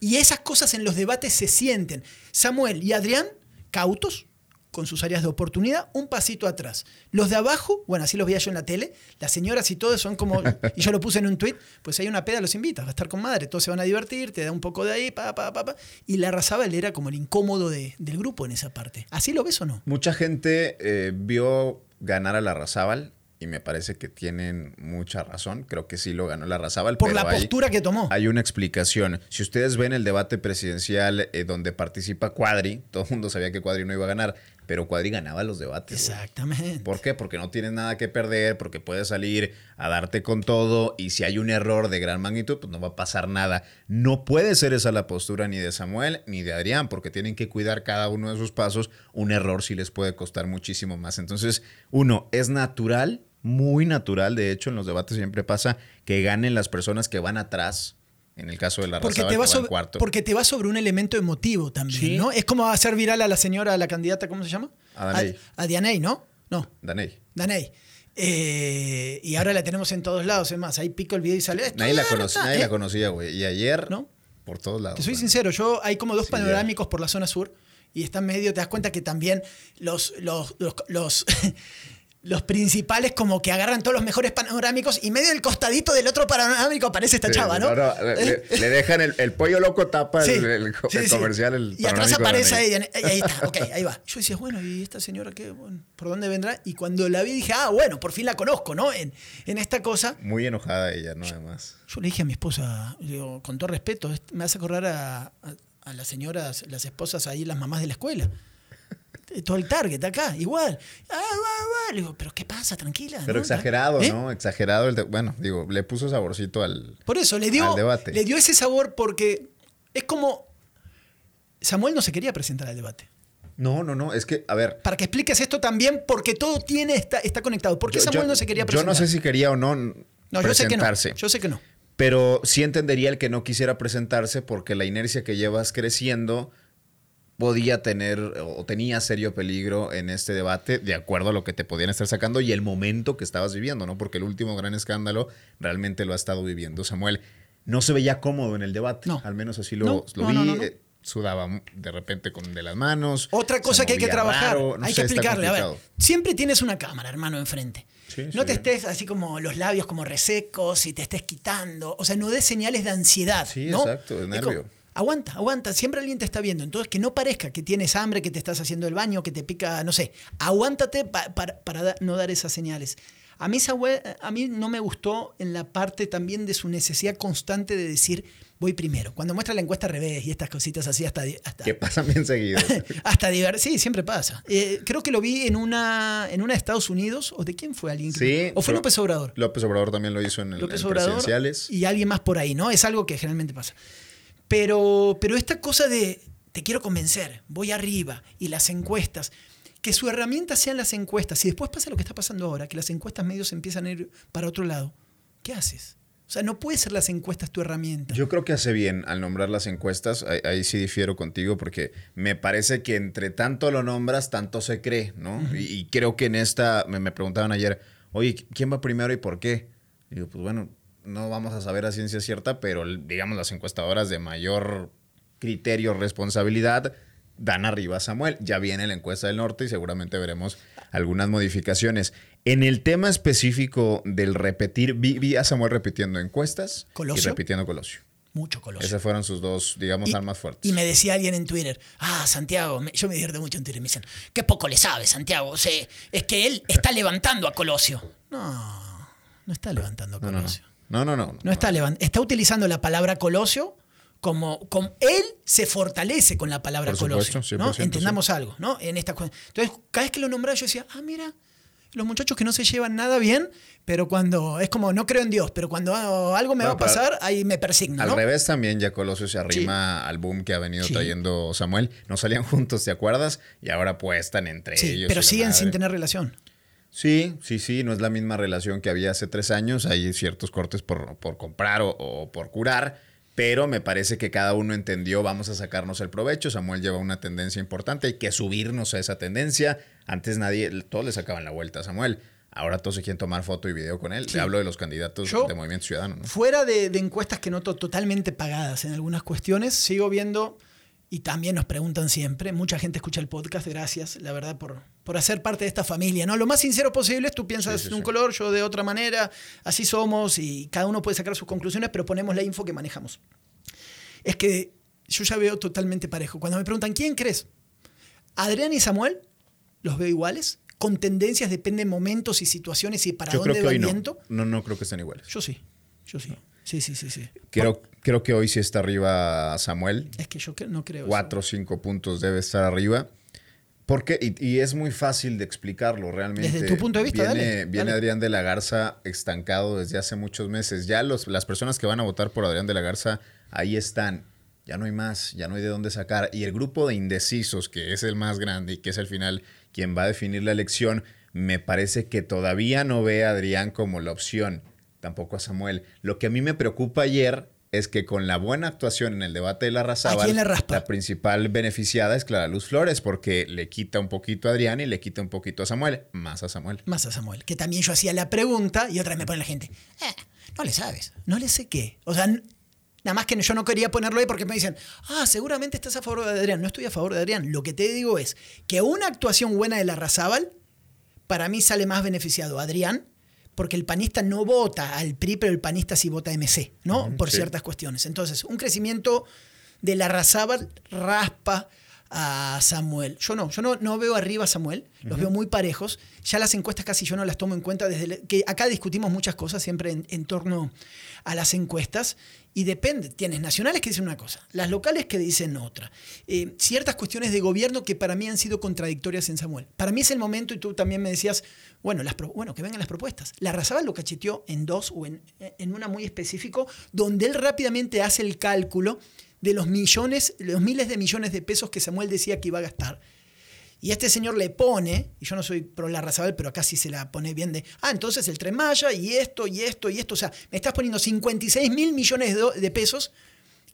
Speaker 1: Y esas cosas en los debates se sienten. Samuel y Adrián, cautos, con sus áreas de oportunidad, un pasito atrás. Los de abajo, bueno, así los veía yo en la tele, las señoras y todo son como, y yo lo puse en un tweet, pues hay una peda, los invita, va a estar con madre, todos se van a divertir, te da un poco de ahí, pa, pa, pa, pa. Y la arrasaba, él era como el incómodo de- del grupo en esa parte. ¿Así lo ves o no?
Speaker 2: Mucha gente eh, vio ganar a la Razábal y me parece que tienen mucha razón. Creo que sí lo ganó la Razábal.
Speaker 1: Por
Speaker 2: pero
Speaker 1: la
Speaker 2: hay-
Speaker 1: postura que tomó.
Speaker 2: Hay una explicación. Si ustedes ven el debate presidencial eh, donde participa Cuadri, todo el mundo sabía que Cuadri no iba a ganar, pero Cuadri ganaba los debates. güey.
Speaker 1: Exactamente.
Speaker 2: ¿Por qué? Porque no tienes nada que perder, porque puedes salir a darte con todo y si hay un error de gran magnitud, pues no va a pasar nada. No puede ser esa la postura ni de Samuel ni de Adrián, porque tienen que cuidar cada uno de sus pasos. Un error sí les puede costar muchísimo más. Entonces, uno, es natural muy natural, de hecho, en los debates siempre pasa que ganen las personas que van atrás. En el caso de la
Speaker 1: porque
Speaker 2: raza
Speaker 1: te, va
Speaker 2: que va
Speaker 1: sobre,
Speaker 2: en cuarto.
Speaker 1: porque te va sobre un elemento emotivo también,
Speaker 2: Sí.
Speaker 1: ¿no? Es como hacer viral a la señora, a la candidata, ¿cómo se llama?
Speaker 2: A Daney.
Speaker 1: A, a Dianey, ¿no? No,
Speaker 2: Daney.
Speaker 1: Daney. Eh, y ahora la tenemos en todos lados, es más, ahí pico el video y sale. "Esto
Speaker 2: Nadie, la,
Speaker 1: está",
Speaker 2: nadie
Speaker 1: ¿eh?
Speaker 2: la conocía, güey. Y ayer,
Speaker 1: ¿No?
Speaker 2: por todos lados.
Speaker 1: Te soy sincero, yo hay como dos
Speaker 2: Sí,
Speaker 1: panorámicos por la zona sur y están medio, te das cuenta que también los, los, los, los, los principales como que agarran todos los mejores panorámicos y medio del costadito del otro panorámico aparece esta
Speaker 2: Sí,
Speaker 1: chava, ¿no?
Speaker 2: le, le- le dejan el, el pollo loco tapa
Speaker 1: Sí,
Speaker 2: el, el
Speaker 1: sí,
Speaker 2: el comercial. El
Speaker 1: y atrás aparece ella. y Ahí está, ok, ahí va. Yo decía, bueno, ¿y esta señora qué? Bueno, ¿Por dónde vendrá? Y cuando la vi dije, ah, bueno, por fin la conozco, ¿no? En, en esta cosa.
Speaker 2: Muy enojada ella, ¿no? Además.
Speaker 1: Yo le dije a mi esposa, digo, con todo respeto, me hace acordar a, a- a las señoras, las esposas ahí, las mamás de la escuela. Todo el target acá, igual. Ah, va, va. Le digo, pero ¿qué pasa? Tranquila.
Speaker 2: Pero
Speaker 1: ¿no?
Speaker 2: exagerado,
Speaker 1: ¿Eh?
Speaker 2: ¿no? Exagerado. El bueno, digo, le puso saborcito al.
Speaker 1: Por eso, le dio,
Speaker 2: debate.
Speaker 1: le dio ese sabor porque es como... Samuel no se quería presentar al debate.
Speaker 2: No, no, no. Es que, a ver.
Speaker 1: Para que expliques esto también, porque todo tiene está, está conectado. ¿Por qué
Speaker 2: yo-
Speaker 1: Samuel
Speaker 2: yo-
Speaker 1: no se quería
Speaker 2: Yo
Speaker 1: presentar?
Speaker 2: no sé si quería o no,
Speaker 1: No, yo sé que no.
Speaker 2: presentarse.
Speaker 1: Yo sé que no.
Speaker 2: Pero sí entendería el que no quisiera presentarse porque la inercia que llevas creciendo podía tener o tenía serio peligro en este debate de acuerdo a lo que te podían estar sacando y el momento que estabas viviendo, ¿no? Porque el último gran escándalo realmente lo ha estado viviendo Samuel. No se veía cómodo en el debate,
Speaker 1: No.
Speaker 2: al menos así lo,
Speaker 1: No,
Speaker 2: lo
Speaker 1: no,
Speaker 2: vi. eh, Sudaba de repente con de las manos.
Speaker 1: Otra cosa que hay que trabajar,
Speaker 2: raro,
Speaker 1: hay
Speaker 2: sé,
Speaker 1: que explicarle. A ver, siempre tienes una cámara, hermano, enfrente.
Speaker 2: Sí,
Speaker 1: no
Speaker 2: sí.
Speaker 1: te estés así como los labios como resecos y te estés quitando. O sea, no des señales de ansiedad.
Speaker 2: Sí, exacto, de nervio.
Speaker 1: como, aguanta, aguanta. Siempre alguien te está viendo. Entonces, que no parezca que tienes hambre, que te estás haciendo el baño, que te pica, no sé. Aguántate pa- para, para da- no dar esas señales. A mí, esa hue- a mí no me gustó en la parte también de su necesidad constante de decir, voy primero. Cuando muestra la encuesta al revés y estas cositas así hasta... hasta
Speaker 2: Que pasan bien seguido.
Speaker 1: hasta Sí, siempre pasa. Eh, creo que lo vi en una, en una de Estados Unidos. ¿O de quién fue alguien?
Speaker 2: Sí,
Speaker 1: ¿O fue López Obrador?
Speaker 2: López Obrador también lo hizo en, el,
Speaker 1: López
Speaker 2: en
Speaker 1: Obrador
Speaker 2: presidenciales.
Speaker 1: y alguien más por ahí, ¿no? Es algo que generalmente pasa. Pero, pero esta cosa de te quiero convencer, voy arriba y las encuestas, que su herramienta sean las encuestas y después pasa lo que está pasando ahora, que las encuestas medios empiezan a ir para otro lado. ¿Qué haces? O sea, no puede ser las encuestas tu herramienta.
Speaker 2: Yo creo que hace bien al nombrar las encuestas. Ahí, ahí sí difiero contigo porque me parece que entre tanto lo nombras, tanto se cree, ¿no? y, y creo que en esta, me, me preguntaban ayer, oye, ¿quién va primero y por qué? Y digo, pues bueno, no vamos a saber a ciencia cierta, pero digamos las encuestadoras de mayor criterio, responsabilidad, dan arriba a Samuel. Ya viene la encuesta del norte y seguramente veremos algunas modificaciones. En el tema específico del repetir, vi, vi a Samuel repitiendo encuestas
Speaker 1: ¿Colosio?
Speaker 2: y repitiendo Colosio.
Speaker 1: Mucho colosio.
Speaker 2: Esas fueron sus dos, digamos,
Speaker 1: Y-
Speaker 2: armas fuertes.
Speaker 1: Y me decía alguien en Twitter, ah, Santiago, me- yo me divierto mucho en Twitter, me dicen, qué poco le sabe Santiago, o sea, es que él está levantando a Colosio. No, no está levantando a
Speaker 2: no, no, no. No, no, no.
Speaker 1: No está levantando, está utilizando la palabra Colosio como, como él se fortalece con la palabra
Speaker 2: Por
Speaker 1: Colosio.
Speaker 2: supuesto,
Speaker 1: ¿no?
Speaker 2: 100%,
Speaker 1: Entendamos algo, ¿no? En esta cu- Entonces, cada vez que lo nombraba yo decía, ah, mira, los muchachos que no se llevan nada bien, pero cuando es como no creo en Dios, pero cuando algo me
Speaker 2: Bueno,
Speaker 1: va a pasar, ahí me persigno,
Speaker 2: Al
Speaker 1: ¿no?
Speaker 2: revés también ya Colosio se arrima al boom que ha venido
Speaker 1: Sí.
Speaker 2: trayendo Samuel. No salían juntos, ¿te acuerdas? Y ahora apuestan entre
Speaker 1: Sí,
Speaker 2: ellos.
Speaker 1: pero siguen sin tener relación.
Speaker 2: Sí, sí, sí, no es la misma relación que había hace tres años. Hay ciertos cortes por, por comprar o, o por curar, pero me parece que cada uno entendió, vamos a sacarnos el provecho. Samuel lleva una tendencia importante, hay que subirnos a esa tendencia. Antes nadie, todos le sacaban la vuelta a Samuel. Ahora todos se quieren tomar foto y video con él.
Speaker 1: Sí.
Speaker 2: Le hablo de los candidatos
Speaker 1: Yo-
Speaker 2: de Movimiento Ciudadano. ¿no?
Speaker 1: Fuera de, de encuestas que noto totalmente pagadas en algunas cuestiones, sigo viendo, y también nos preguntan siempre, mucha gente escucha el podcast, gracias, la verdad, por, por hacer parte de esta familia. ¿no? Lo más sincero posible, tú piensas
Speaker 2: Sí, sí,
Speaker 1: de un
Speaker 2: sí.
Speaker 1: color, yo de otra manera, así somos, y cada uno puede sacar sus conclusiones, pero ponemos la info que manejamos. Es que yo ya veo totalmente parejo. Cuando me preguntan, ¿quién crees? Adrián y Samuel, los veo iguales, con tendencias, depende de momentos y situaciones y para
Speaker 2: Yo creo
Speaker 1: dónde
Speaker 2: que
Speaker 1: va
Speaker 2: hoy
Speaker 1: el
Speaker 2: no.
Speaker 1: viento.
Speaker 2: no. No creo que estén iguales.
Speaker 1: Yo sí, yo sí. Sí, sí, sí, sí.
Speaker 2: Creo, creo que hoy sí está arriba Samuel.
Speaker 1: Es que yo no creo.
Speaker 2: Cuatro o cinco puntos debe estar arriba. Porque, y, y es muy fácil de explicarlo realmente.
Speaker 1: Desde tu punto de vista,
Speaker 2: viene,
Speaker 1: dale,
Speaker 2: viene
Speaker 1: dale.
Speaker 2: Adrián de la Garza estancado desde hace muchos meses. Ya los, las personas que van a votar por Adrián de la Garza ahí están. Ya no hay más, ya no hay de dónde sacar. Y el grupo de indecisos, que es el más grande y que es al final quien va a definir la elección, me parece que todavía no ve a Adrián como la opción, tampoco a Samuel. Lo que a mí me preocupa ayer es que con la buena actuación en el debate de la Razábal, la principal beneficiada es Clara Luz Flores, porque le quita un poquito a Adrián y le quita un poquito a Samuel, más a Samuel.
Speaker 1: Más a Samuel, que también yo hacía la pregunta y otra vez me pone la gente, eh, no le sabes, no le sé qué. O sea, nada más que yo no quería ponerlo ahí porque me dicen, ah, seguramente estás a favor de Adrián. No estoy a favor de Adrián. Lo que te digo es que una actuación buena de la Razábal, para mí sale más beneficiado Adrián porque el panista no vota al PRI, pero el panista sí vota a MC, ¿no? Por ciertas cuestiones. Entonces, un crecimiento de la Razábal raspa a Samuel. Yo no, yo no, no veo arriba a Samuel, los veo muy parejos. Ya las encuestas casi yo no las tomo en cuenta desde que acá discutimos muchas cosas siempre en, torno a las encuestas y depende. Tienes nacionales que dicen una cosa, las locales que dicen otra. Eh, ciertas cuestiones de gobierno que para mí han sido contradictorias en Samuel. Para mí es el momento, y tú también me decías, bueno, las, bueno que vengan las propuestas. La Razabal lo cacheteó en dos o en, en una muy específico, donde él rápidamente hace el cálculo de los millones, los miles de millones de pesos que Samuel decía que iba a gastar. Y este señor le pone, y yo no soy pro la Razabal, pero acá sí se la pone bien de, ah, entonces el Tren Maya y esto y esto y esto. O sea, me estás poniendo 56 mil millones de, de pesos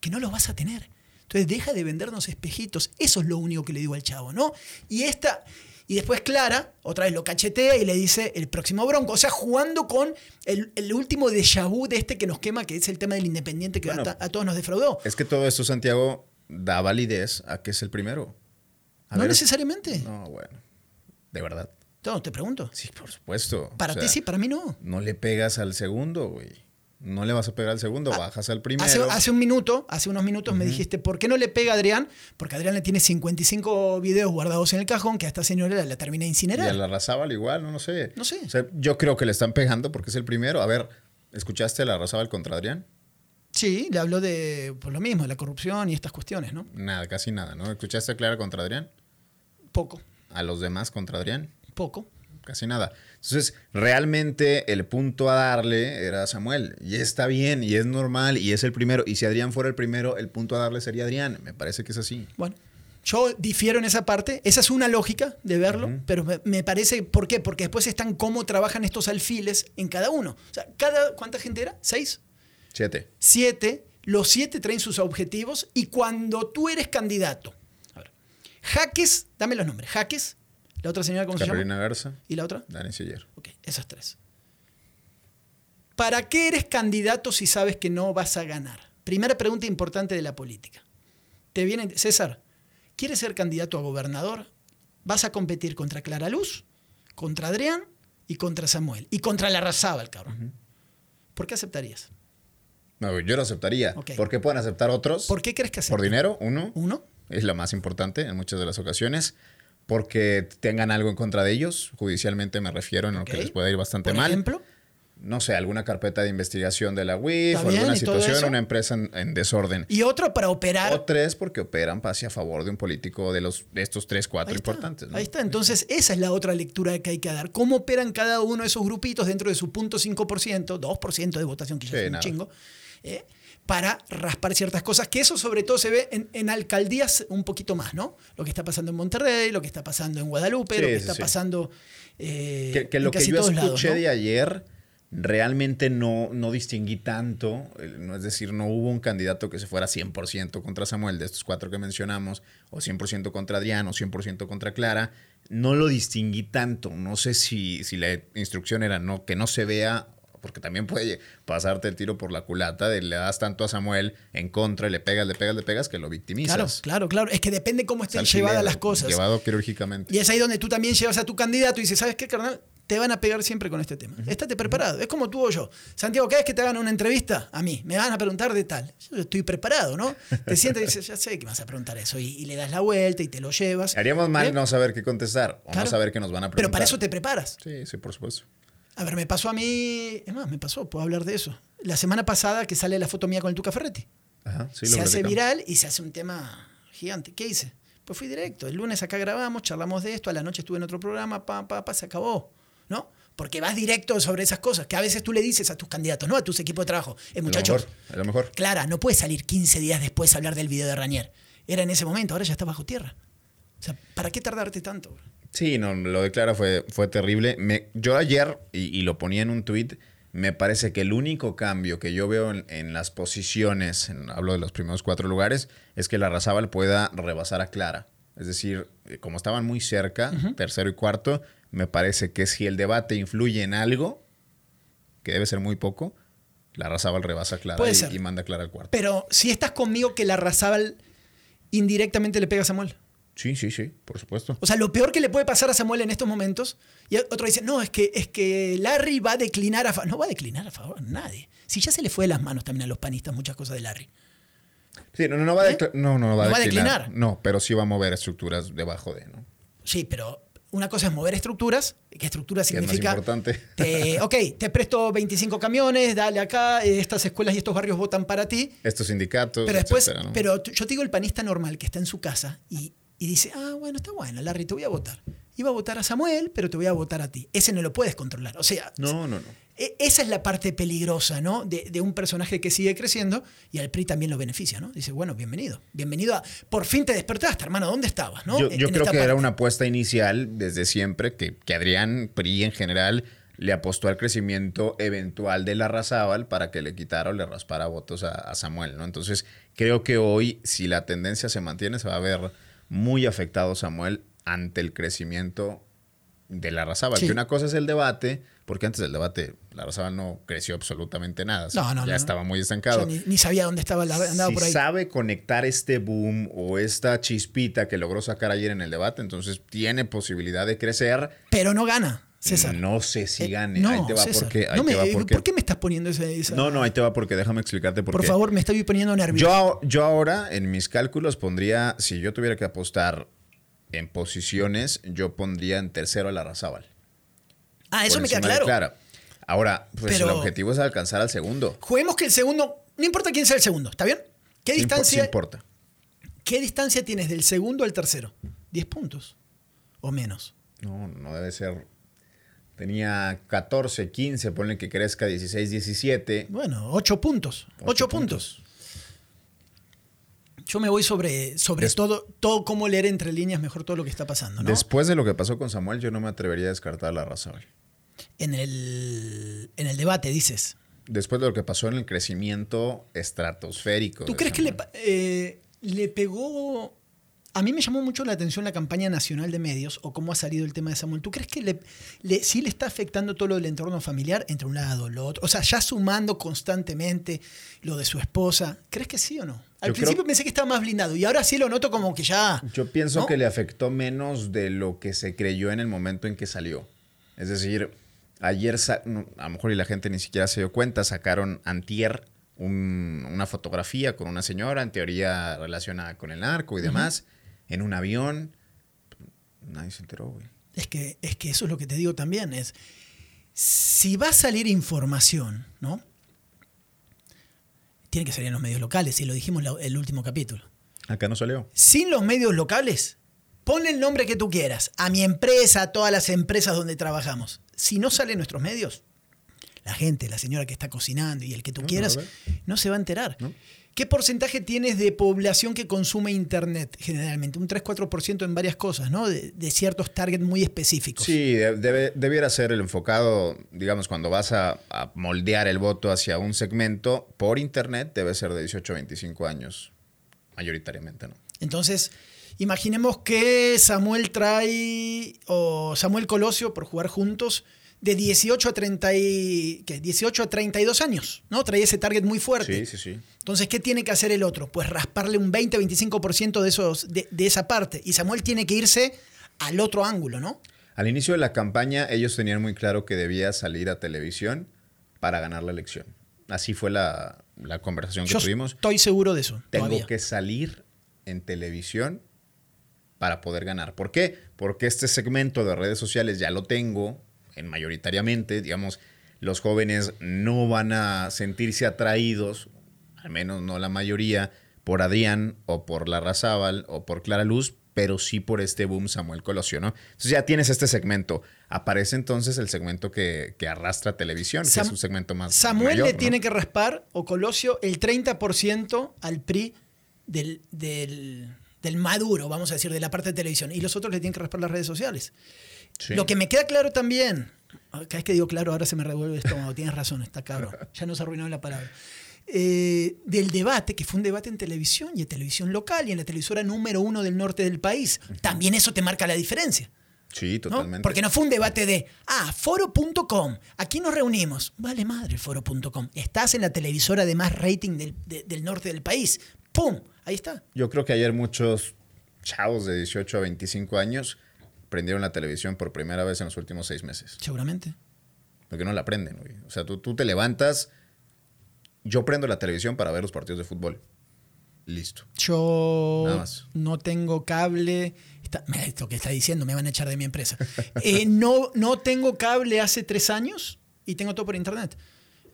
Speaker 1: que no los vas a tener. Entonces deja de vendernos espejitos. Eso es lo único que le digo al chavo, ¿no? Y esta, y después Clara, otra vez lo cachetea y le dice el próximo bronco. O sea, jugando con el, último déjà vu de este que nos quema, que es el tema del independiente que a, todos nos defraudó.
Speaker 2: Es que todo esto, Santiago, da validez a que es el primero.
Speaker 1: No necesariamente.
Speaker 2: No, bueno. De verdad.
Speaker 1: No, te pregunto.
Speaker 2: Sí, por supuesto.
Speaker 1: Para ti sí, para mí no.
Speaker 2: No le pegas al segundo, güey no le vas a pegar al segundo, ah, bajas al primero.
Speaker 1: Hace, un minuto, hace unos minutos me dijiste, ¿por qué no le pega a Adrián? Porque Adrián le tiene 55 videos guardados en el cajón que a esta señora la termina de incinerar.
Speaker 2: Y a la Razábal igual, no, no sé.
Speaker 1: No sé.
Speaker 2: yo creo que le están pegando porque es el primero. A ver, ¿escuchaste a la Razábal contra Adrián?
Speaker 1: Sí, le habló de pues, lo mismo, de la corrupción y estas cuestiones, ¿no?
Speaker 2: Nada, casi nada, ¿no? ¿Escuchaste a Clara contra Adrián?
Speaker 1: Poco.
Speaker 2: ¿A los demás contra Adrián?
Speaker 1: Poco
Speaker 2: casi nada. Entonces, realmente el punto a darle era Samuel. Y está bien, y es normal, y es el primero. Y si Adrián fuera el primero, el punto a darle sería Adrián. Me parece que es así.
Speaker 1: Bueno. Yo difiero en esa parte, esa es una lógica de verlo, pero me, parece, ¿por qué? Porque después están cómo trabajan estos alfiles en cada uno. O sea, cada, ¿cuánta gente era? ¿Seis?
Speaker 2: Siete.
Speaker 1: Siete. Los siete traen sus objetivos y cuando tú eres candidato, Jaques, dame los nombres, Jaques, ¿La otra señora cómo se llama?
Speaker 2: Garza.
Speaker 1: ¿Y la otra?
Speaker 2: Dani Siller.
Speaker 1: Ok, esas tres. ¿Para qué eres candidato si sabes que no vas a ganar? Primera pregunta importante de la política. Te viene, César, ¿quieres ser candidato a gobernador? Vas a competir contra Clara Luz, contra Adrián y contra Samuel. Y contra la Razaba, el cabrón. ¿Por qué aceptarías?
Speaker 2: No, yo lo aceptaría. ¿Por qué pueden aceptar otros?
Speaker 1: ¿Por qué crees que aceptan?
Speaker 2: Por dinero, uno.
Speaker 1: Uno.
Speaker 2: Es lo más importante en muchas de las ocasiones porque tengan algo en contra de ellos. Judicialmente me refiero en lo que les puede ir bastante
Speaker 1: ¿Por
Speaker 2: mal.
Speaker 1: ejemplo?
Speaker 2: No sé, alguna carpeta de investigación de la UIF, o alguna situación, una empresa en, desorden.
Speaker 1: Y otro para operar.
Speaker 2: O tres porque operan hacia a favor de un político de, los, de estos tres, cuatro importantes.
Speaker 1: Ahí está. Entonces, esa es la otra lectura que hay que dar. ¿Cómo operan cada uno de esos grupitos dentro de su punto 5%, 2% de votación, que ya es un chingo? ¿eh? Para raspar ciertas cosas, que eso sobre todo se ve en, alcaldías un poquito más, ¿no? Lo que está pasando en Monterrey, lo que está pasando en Guadalupe, lo que está pasando...
Speaker 2: Eh, que, lo que yo escuché de ayer realmente no, no distinguí tanto, no es decir, no hubo un candidato que se fuera 100% contra Samuel, de estos cuatro que mencionamos, o 100% contra Adrián, o 100% contra Clara, no lo distinguí tanto, no sé si, si la instrucción era no, que no se vea porque también puede pasarte el tiro por la culata de le das tanto a Samuel en contra y le pegas, le pegas, le pegas que lo victimizas.
Speaker 1: Claro, claro, claro. Es que depende cómo estén llevadas las cosas.
Speaker 2: Llevado quirúrgicamente.
Speaker 1: Y es ahí donde tú también llevas a tu candidato y dices, ¿sabes qué, carnal? Te van a pegar siempre con este tema. Estate preparado. Es como tú o yo. Santiago, cada vez que te hagan una entrevista a mí, me van a preguntar de tal. Yo estoy preparado, ¿no? Te sientes y dices, ya sé que vas a preguntar eso. Y, le das la vuelta y te lo llevas.
Speaker 2: Haríamos mal ¿Eh? no saber qué contestar o no saber qué nos van a preguntar.
Speaker 1: Pero para eso te preparas.
Speaker 2: Sí, sí, por supuesto.
Speaker 1: A ver, me pasó a mí, es más, me pasó, puedo hablar de eso. La semana pasada que sale la foto mía con el Tuca Ferretti.
Speaker 2: Ajá, sí,
Speaker 1: se hace viral y se hace un tema gigante. ¿Qué hice? Pues fui directo. El lunes acá grabamos, charlamos de esto, a la noche estuve en otro programa, pa, pa, pa, se acabó. ¿No? Porque vas directo sobre esas cosas que a veces tú le dices a tus candidatos, no a tus equipos de trabajo. Eh, muchachos,
Speaker 2: a lo mejor.
Speaker 1: Clara, no puedes salir 15 días después a hablar del video de Ranier. Era en ese momento, ahora ya está bajo tierra. O sea, ¿para qué tardarte tanto?
Speaker 2: Sí, no, lo de Clara fue, fue terrible. Me, yo ayer, y, y lo ponía en un tuit, me parece que el único cambio que yo veo en, en las posiciones, en- hablo de los primeros cuatro lugares, es que la Razábal pueda rebasar a Clara. Es decir, eh, como estaban muy cerca, tercero y cuarto, me parece que si el debate influye en algo, que debe ser muy poco, la Razábal rebasa a Clara y, y manda a Clara al cuarto.
Speaker 1: Pero si estás conmigo que la Razábal indirectamente le pega a Samuel.
Speaker 2: Sí, sí, sí, por supuesto.
Speaker 1: O sea, lo peor que le puede pasar a Samuel en estos momentos, y otro dice, no, es que, es que Larry va a declinar a favor. No va a declinar a favor nadie. Si ya se le fue de las manos también a los panistas muchas cosas de Larry.
Speaker 2: Sí, no, no, va, a
Speaker 1: ¿Eh?
Speaker 2: no, no, no va,
Speaker 1: No
Speaker 2: a
Speaker 1: va a
Speaker 2: declinar. No, pero sí va a mover estructuras debajo de, ¿no?
Speaker 1: Sí, pero una cosa es mover estructuras, que estructura
Speaker 2: Que es más
Speaker 1: significa...
Speaker 2: importante.
Speaker 1: te- ok, te presto 25 camiones, dale acá, eh, estas escuelas y estos barrios votan para ti.
Speaker 2: Estos sindicatos,
Speaker 1: Pero después,
Speaker 2: etcétera, ¿no?
Speaker 1: pero yo te digo el panista normal que está en su casa y, y dice, ah, bueno, está bueno, Larry, te voy a votar. Iba a votar a Samuel, pero te voy a votar a ti. Ese no lo puedes controlar. O sea,
Speaker 2: No, no, no.
Speaker 1: e- esa es la parte peligrosa, ¿no? De, de un personaje que sigue creciendo y al PRI también lo beneficia, ¿no? Dice, bueno, bienvenido. Bienvenido a... Por fin te despertaste, hermano. ¿Dónde estabas, no?
Speaker 2: Yo,
Speaker 1: en
Speaker 2: creo que era una apuesta inicial desde siempre que, que Adrián PRI en general le apostó al crecimiento eventual de la Razábal para que le quitara o le raspara votos a, a Samuel, ¿no? Entonces, creo que hoy, si la tendencia se mantiene, se va a ver muy afectado Samuel ante el crecimiento de la Razábal.
Speaker 1: Sí.
Speaker 2: Que una cosa es el debate, porque antes del debate la Razábal no creció absolutamente nada.
Speaker 1: No, no,
Speaker 2: ya
Speaker 1: no,
Speaker 2: estaba muy estancado.
Speaker 1: ni, ni sabía dónde estaba, la- andaba
Speaker 2: si
Speaker 1: por ahí.
Speaker 2: sabe conectar este boom o esta chispita que logró sacar ayer en el debate, entonces tiene posibilidad de crecer.
Speaker 1: Pero no gana, César.
Speaker 2: No sé si
Speaker 1: Eh,
Speaker 2: gane.
Speaker 1: no,
Speaker 2: ahí te va
Speaker 1: César.
Speaker 2: porque. Ahí
Speaker 1: No
Speaker 2: te
Speaker 1: me-
Speaker 2: va porque.
Speaker 1: ¿Por qué me estás poniendo esa... esa-
Speaker 2: No, no, ahí te va porque déjame explicarte por,
Speaker 1: Por
Speaker 2: qué.
Speaker 1: favor, me estoy poniendo nervioso.
Speaker 2: Yo, yo ahora, en mis cálculos, pondría, si yo tuviera que apostar en posiciones, yo pondría en tercero a la Razábal.
Speaker 1: ah, eso
Speaker 2: por
Speaker 1: me queda claro.
Speaker 2: Clara. Ahora, pues
Speaker 1: Pero-
Speaker 2: el objetivo es alcanzar al segundo.
Speaker 1: Juguemos que el segundo, no importa quién sea el segundo, ¿está bien? ¿Qué
Speaker 2: Sí
Speaker 1: distancia,
Speaker 2: sí importa.
Speaker 1: ¿Qué distancia tienes del segundo al tercero? 10 puntos o menos.
Speaker 2: No, no debe ser. Tenía 14, 15, ponle que crezca 16, 17.
Speaker 1: Bueno, 8 puntos. 8
Speaker 2: Ocho
Speaker 1: puntos. Yo me voy sobre, sobre
Speaker 2: Des-
Speaker 1: todo, todo cómo leer entre líneas mejor todo lo que está pasando, ¿no?
Speaker 2: Después de lo que pasó con Samuel, yo no me atrevería a descartar la Razabal.
Speaker 1: En el, en el debate, dices.
Speaker 2: Después de lo que pasó en el crecimiento estratosférico.
Speaker 1: ¿Tú crees que le, eh, le pegó... A mí me llamó mucho la atención la campaña nacional de medios o cómo ha salido el tema de Samuel. ¿Tú crees que le, le- sí le está afectando todo lo del entorno familiar entre un lado lo otro? O sea, ya sumando constantemente lo de su esposa. ¿Crees que sí o no? Al
Speaker 2: Yo
Speaker 1: principio
Speaker 2: creo-
Speaker 1: pensé que estaba más blindado y ahora sí lo noto como que ya...
Speaker 2: Yo pienso
Speaker 1: ¿no?
Speaker 2: que le afectó menos de lo que se creyó en el momento en que salió. Es decir, ayer, a lo mejor y la gente ni siquiera se dio cuenta, sacaron antier un- una fotografía con una señora, en teoría relacionada con el narco y demás, en un avión. Nadie se enteró, güey.
Speaker 1: Es que, es que eso es lo que te digo también, es si va a salir información, ¿no? Tiene que salir en los medios locales, y lo dijimos en el último capítulo.
Speaker 2: Acá no salió.
Speaker 1: Sin los medios locales, ponle el nombre que tú quieras, a mi empresa, a todas las empresas donde trabajamos. Si no salen nuestros medios, la gente, la señora que está cocinando y el que tú
Speaker 2: No, no
Speaker 1: quieras,
Speaker 2: a
Speaker 1: no se va a enterar.
Speaker 2: No.
Speaker 1: ¿Qué porcentaje tienes de población que consume Internet generalmente? Un 3-4% en varias cosas, ¿no? De, de ciertos targets muy específicos.
Speaker 2: Sí, de- debe- debiera ser el enfocado, digamos, cuando vas a, a moldear el voto hacia un segmento por internet, debe ser de 18 a 25 años, mayoritariamente, ¿no?
Speaker 1: Entonces, imaginemos que Samuel trae, o Samuel Colosio, por jugar juntos, de 18 a, 30 y, ¿qué? 18 a 32 años, ¿no? Trae ese target muy fuerte.
Speaker 2: Sí, sí, sí.
Speaker 1: Entonces, ¿qué tiene que hacer el otro? Pues rasparle un 20-25% de, esos, de, de esa parte. Y Samuel tiene que irse al otro ángulo, ¿no?
Speaker 2: Al inicio de la campaña, ellos tenían muy claro que debía salir a televisión para ganar la elección. Así fue la, la conversación que
Speaker 1: Yo
Speaker 2: tuvimos.
Speaker 1: estoy seguro de eso.
Speaker 2: Tengo
Speaker 1: todavía.
Speaker 2: que salir en televisión para poder ganar. ¿Por qué? Porque este segmento de redes sociales ya lo tengo en mayoritariamente, digamos, los jóvenes no van a sentirse atraídos, al menos no la mayoría, por Adrián o por La Razábal o por Clara Luz, pero sí por este boom Samuel Colosio, ¿no? Entonces ya tienes este segmento. Aparece entonces el segmento que, que arrastra televisión, que es un segmento más
Speaker 1: Samuel
Speaker 2: mayor,
Speaker 1: le
Speaker 2: ¿no?
Speaker 1: tiene que raspar, o Colosio, el 30% al PRI del, del- del maduro, vamos a decir, de la parte de televisión, y los otros le tienen que raspar las redes sociales.
Speaker 2: Sí.
Speaker 1: Lo que me queda claro también, cada vez que digo claro, ahora se me revuelve el estómago, tienes razón, está cabrón, ya nos arruinó la palabra. Eh, del debate, que fue un debate en televisión y en televisión local y en la televisora número uno del norte del país. También eso te marca la diferencia.
Speaker 2: Sí,
Speaker 1: ¿no?
Speaker 2: totalmente.
Speaker 1: Porque no fue un debate de, ah, foro.com, aquí nos reunimos. Vale madre, foro.com. Estás en la televisora de más rating del, de- del norte del país. ¡Pum! Ahí está.
Speaker 2: Yo creo que ayer muchos chavos de 18 a 25 años prendieron la televisión por primera vez en los últimos seis meses.
Speaker 1: Seguramente.
Speaker 2: Porque no la prenden, güey. O sea, tú, tú te levantas. Yo prendo la televisión para ver los partidos de fútbol. Listo. Nada
Speaker 1: Yo
Speaker 2: más.
Speaker 1: no tengo cable. Está- esto que está diciendo, me van a echar de mi empresa. Eh, no, no tengo cable hace tres años y tengo todo por internet.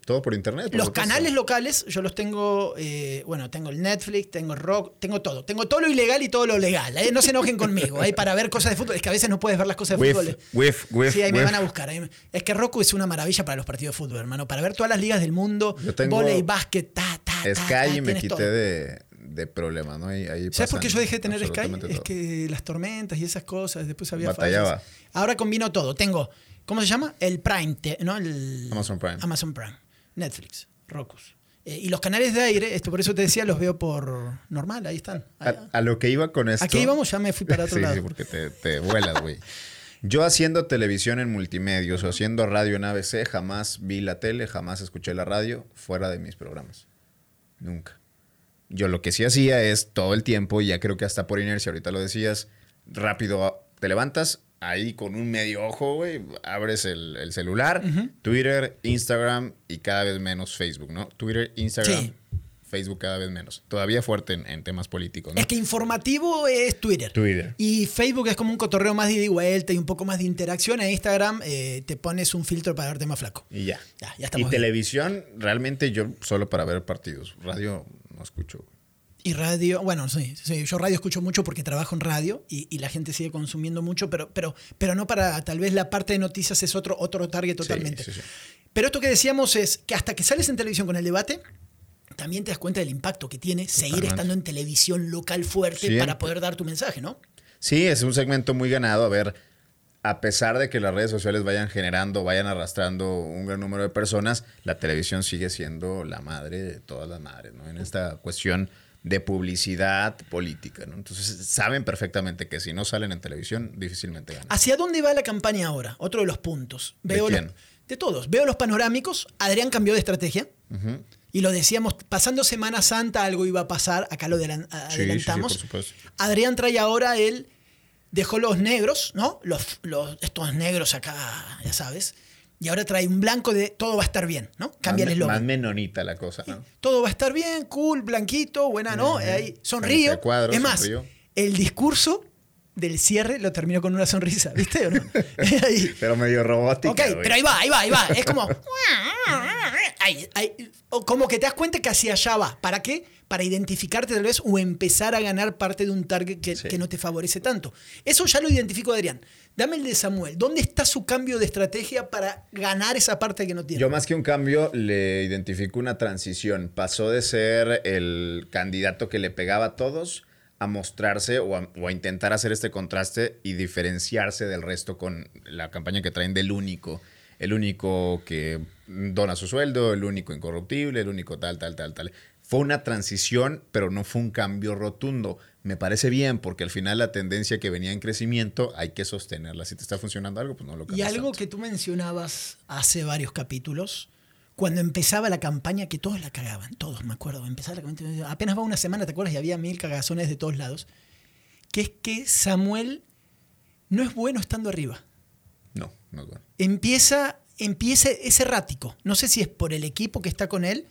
Speaker 2: Todo por internet. por
Speaker 1: Los
Speaker 2: supuesto.
Speaker 1: canales locales, yo los tengo, eh, bueno, tengo el Netflix, tengo el Rock, tengo todo. Tengo todo lo ilegal y todo lo legal. ¿eh? No se enojen conmigo, ¿eh? para ver cosas de fútbol. Es que a veces no puedes ver las cosas de
Speaker 2: With,
Speaker 1: fútbol.
Speaker 2: with, with,
Speaker 1: Sí, ahí me van a buscar. ahí me- Es que Roku es una maravilla para los partidos de fútbol, hermano. Para ver todas las ligas del mundo, volei, básquet, ta, ta, ta, ta,
Speaker 2: Sky y me quité
Speaker 1: todo.
Speaker 2: de, de problemas, ¿no? Ahí, ahí
Speaker 1: ¿Sabes por qué yo dejé de tener Sky? Es que las tormentas y esas cosas, después había
Speaker 2: Batallaba.
Speaker 1: fallas. Ahora combino todo. Tengo, ¿cómo se llama? El Prime, ¿no? El
Speaker 2: Amazon Prime.
Speaker 1: Amazon Prime, Netflix, Roku. Eh, y los canales de aire, esto por eso te decía, los veo por normal, ahí están. Ahí-
Speaker 2: A, a lo que iba con esto.
Speaker 1: Aquí íbamos, ya me fui para otro
Speaker 2: sí,
Speaker 1: lado.
Speaker 2: sí, porque te, te vuelas, güey. Yo haciendo televisión en multimedios o haciendo radio en ABC, jamás vi la tele, jamás escuché la radio fuera de mis programas. Nunca. Yo lo que sí hacía es todo el tiempo, y ya creo que hasta por inercia, ahorita lo decías, rápido te levantas, ahí con un medio ojo, güey, abres el, el celular, Twitter, Instagram y cada vez menos Facebook, ¿no? Twitter, Instagram,
Speaker 1: Sí.
Speaker 2: Facebook cada vez menos. Todavía fuerte en, en temas políticos, ¿no?
Speaker 1: Es que informativo es Twitter.
Speaker 2: Twitter.
Speaker 1: Y Facebook es como un cotorreo más de ida y vuelta y un poco más de interacción. En Instagram eh, te pones un filtro para verte más flaco.
Speaker 2: Y ya.
Speaker 1: Ya, ya
Speaker 2: y
Speaker 1: estamos bien.
Speaker 2: televisión, realmente yo solo para ver partidos. Radio no escucho.
Speaker 1: Y radio, bueno, sí, sí, yo radio escucho mucho porque trabajo en radio y, y la gente sigue consumiendo mucho, pero, pero, pero no para, tal vez la parte de noticias es otro, otro target totalmente.
Speaker 2: sí, sí.
Speaker 1: Pero esto que decíamos es que hasta que sales en televisión con el debate, también te das cuenta del impacto que tiene seguir estando en televisión local fuerte
Speaker 2: Siempre.
Speaker 1: para poder dar tu mensaje, ¿no?
Speaker 2: Sí, es un segmento muy ganado. A ver, a pesar de que las redes sociales vayan generando, vayan arrastrando un gran número de personas, la televisión sigue siendo la madre de todas las madres, ¿no? En esta cuestión de publicidad política, ¿no? Entonces saben perfectamente que si no salen en televisión, difícilmente ganan.
Speaker 1: ¿Hacia dónde va la campaña ahora? Otro de los puntos.
Speaker 2: ¿De
Speaker 1: los-
Speaker 2: quién?
Speaker 1: de todos. Veo los panorámicos. Adrián cambió de estrategia. Y lo decíamos, pasando Semana Santa algo iba a pasar. Acá lo adelan-
Speaker 2: Sí, sí, sí,
Speaker 1: adelantamos.
Speaker 2: por supuesto.
Speaker 1: Adrián trae ahora él dejó los negros, ¿no? Los, los- estos negros acá, ya sabes. Y ahora trae un blanco de todo va a estar bien, ¿no? Cambia el eslogan.
Speaker 2: más menonita la cosa, ¿no?
Speaker 1: Todo va a estar bien, cool, blanquito, buena, ¿no? Ahí, sonrío.
Speaker 2: Cuadro,
Speaker 1: es más,
Speaker 2: sonrío.
Speaker 1: el discurso del cierre lo terminó con una sonrisa, ¿viste o no? Ahí.
Speaker 2: Pero medio robótica.
Speaker 1: Ok, pero ahí va, ahí va, ahí va. Es como. Como que te das cuenta que hacia allá va. ¿Para qué? Para identificarte tal vez o empezar a ganar parte de un target que,
Speaker 2: Sí.
Speaker 1: que no te favorece tanto. Eso ya lo identifico Adrián. Dame el de Samuel. ¿Dónde está su cambio de estrategia para ganar esa parte que no tiene?
Speaker 2: Yo más que un cambio le identifico una transición. Pasó de ser el candidato que le pegaba a todos a mostrarse o a, o a intentar hacer este contraste y diferenciarse del resto con la campaña que traen del único. El único que dona su sueldo, el único incorruptible, el único tal, tal, tal, tal. Fue una transición, pero no fue un cambio rotundo. Me parece bien, porque al final la tendencia que venía en crecimiento hay que sostenerla. Si te está funcionando algo, pues no lo
Speaker 1: y
Speaker 2: cambies
Speaker 1: algo
Speaker 2: tanto.
Speaker 1: que tú mencionabas hace varios capítulos, cuando empezaba la campaña, que todos la cagaban, todos, me acuerdo, empezaba la campaña, apenas va una semana, ¿te acuerdas? Y había mil cagazones de todos lados, que es que Samuel no es bueno estando arriba.
Speaker 2: No, no es bueno.
Speaker 1: Empieza, empieza, es errático. No sé si es por el equipo que está con él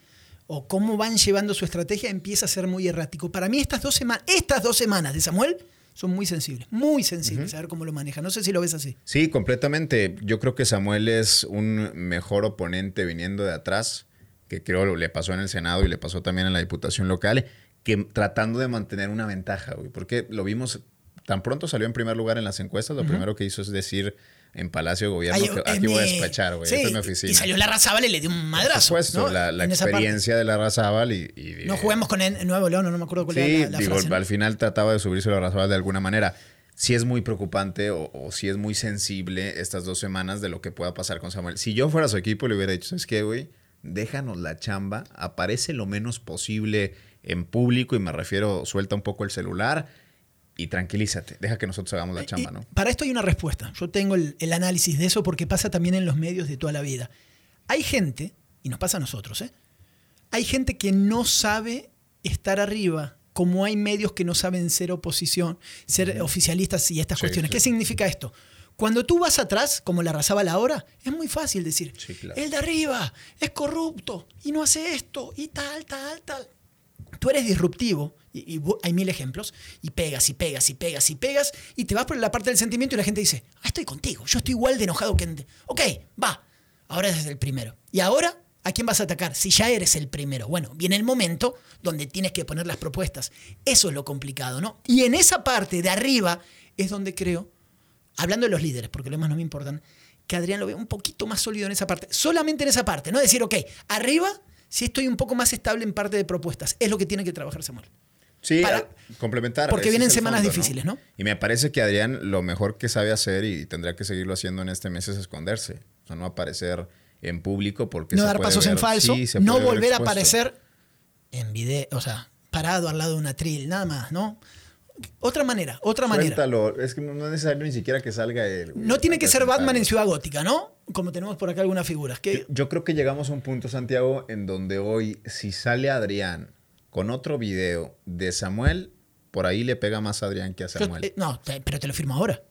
Speaker 1: o cómo van llevando su estrategia, empieza a ser muy errático. Para mí estas dos semanas, estas dos semanas de Samuel son muy sensibles, muy sensibles, a ver cómo lo maneja. No sé si lo ves así.
Speaker 2: Sí, completamente. Yo creo que Samuel es un mejor oponente viniendo de atrás, que creo le pasó en el Senado y le pasó también en la Diputación local, que tratando de mantener una ventaja, güey, porque lo vimos, tan pronto salió en primer lugar en las encuestas, lo primero que hizo es decir en Palacio de Gobierno.
Speaker 1: Ay,
Speaker 2: aquí voy a despachar, güey.
Speaker 1: sí,
Speaker 2: Esta es mi oficina.
Speaker 1: Y salió la Razábal y le dio un
Speaker 2: Por
Speaker 1: madrazo.
Speaker 2: supuesto,
Speaker 1: ¿no?
Speaker 2: la, la experiencia de la Razábal y, y-
Speaker 1: No juguemos con el Nuevo León, no me acuerdo cuál
Speaker 2: Sí,
Speaker 1: era la, la
Speaker 2: digo,
Speaker 1: frase, ¿no?
Speaker 2: al final trataba de subirse la Razábal de alguna manera. Sí es muy preocupante o, o sí es muy sensible estas dos semanas de lo que pueda pasar con Samuel. Si yo fuera su equipo le hubiera dicho, ¿sabes qué, güey? Déjanos la chamba, aparece lo menos posible en público y me refiero, suelta un poco el celular y tranquilízate, deja que nosotros hagamos la chamba, ¿no?
Speaker 1: Para esto hay una respuesta. Yo tengo el, el análisis de eso porque pasa también en los medios de toda la vida. Hay gente, y nos pasa a nosotros, ¿eh? hay gente que no sabe estar arriba, como hay medios que no saben ser oposición, ser oficialistas y estas
Speaker 2: Sí,
Speaker 1: cuestiones.
Speaker 2: sí.
Speaker 1: ¿Qué significa esto? Cuando tú vas atrás, como la arrasaba la hora, es muy fácil decir,
Speaker 2: Sí, claro.
Speaker 1: el de arriba es corrupto y no hace esto y tal, tal, tal. Tú eres disruptivo, y, hay mil ejemplos, y pegas y pegas y pegas y pegas, y te vas por la parte del sentimiento y la gente dice, ah, estoy contigo, yo estoy igual de enojado que... antes". Ok, va, ahora eres el primero. Y ahora, ¿a quién vas a atacar? Si ya eres el primero. Bueno, viene el momento donde tienes que poner las propuestas. Eso es lo complicado, ¿no? Y en esa parte de arriba es donde creo, hablando de los líderes, porque los demás no me importan, que Adrián lo veo un poquito más sólido en esa parte. Solamente en esa parte, no decir, ok, arriba sí estoy un poco más estable en parte de propuestas. Es lo que tiene que trabajar Samuel.
Speaker 2: Sí,
Speaker 1: Para-
Speaker 2: a- complementar.
Speaker 1: porque vienen semanas difíciles, ¿no?
Speaker 2: Y me parece que Adrián lo mejor que sabe hacer y tendrá que seguirlo haciendo en este mes es esconderse. O sea, no aparecer en público porque
Speaker 1: no
Speaker 2: se
Speaker 1: dar
Speaker 2: puede
Speaker 1: pasos en falso,
Speaker 2: sí,
Speaker 1: no volver a aparecer en video, o sea, parado al lado de una tril, nada más, ¿no? Otra manera, otra manera.
Speaker 2: Es que no es necesario ni siquiera que salga él. güey,
Speaker 1: No tiene que ser Batman en. Ciudad Gótica, ¿no? Como tenemos por acá algunas figuras. Que,
Speaker 2: Yo, yo creo que llegamos a un punto, Santiago, en donde hoy, si sale Adrián con otro video de Samuel, por ahí le pega más a Adrián que a Samuel.
Speaker 1: eh, no, te- pero te lo firmo ahora.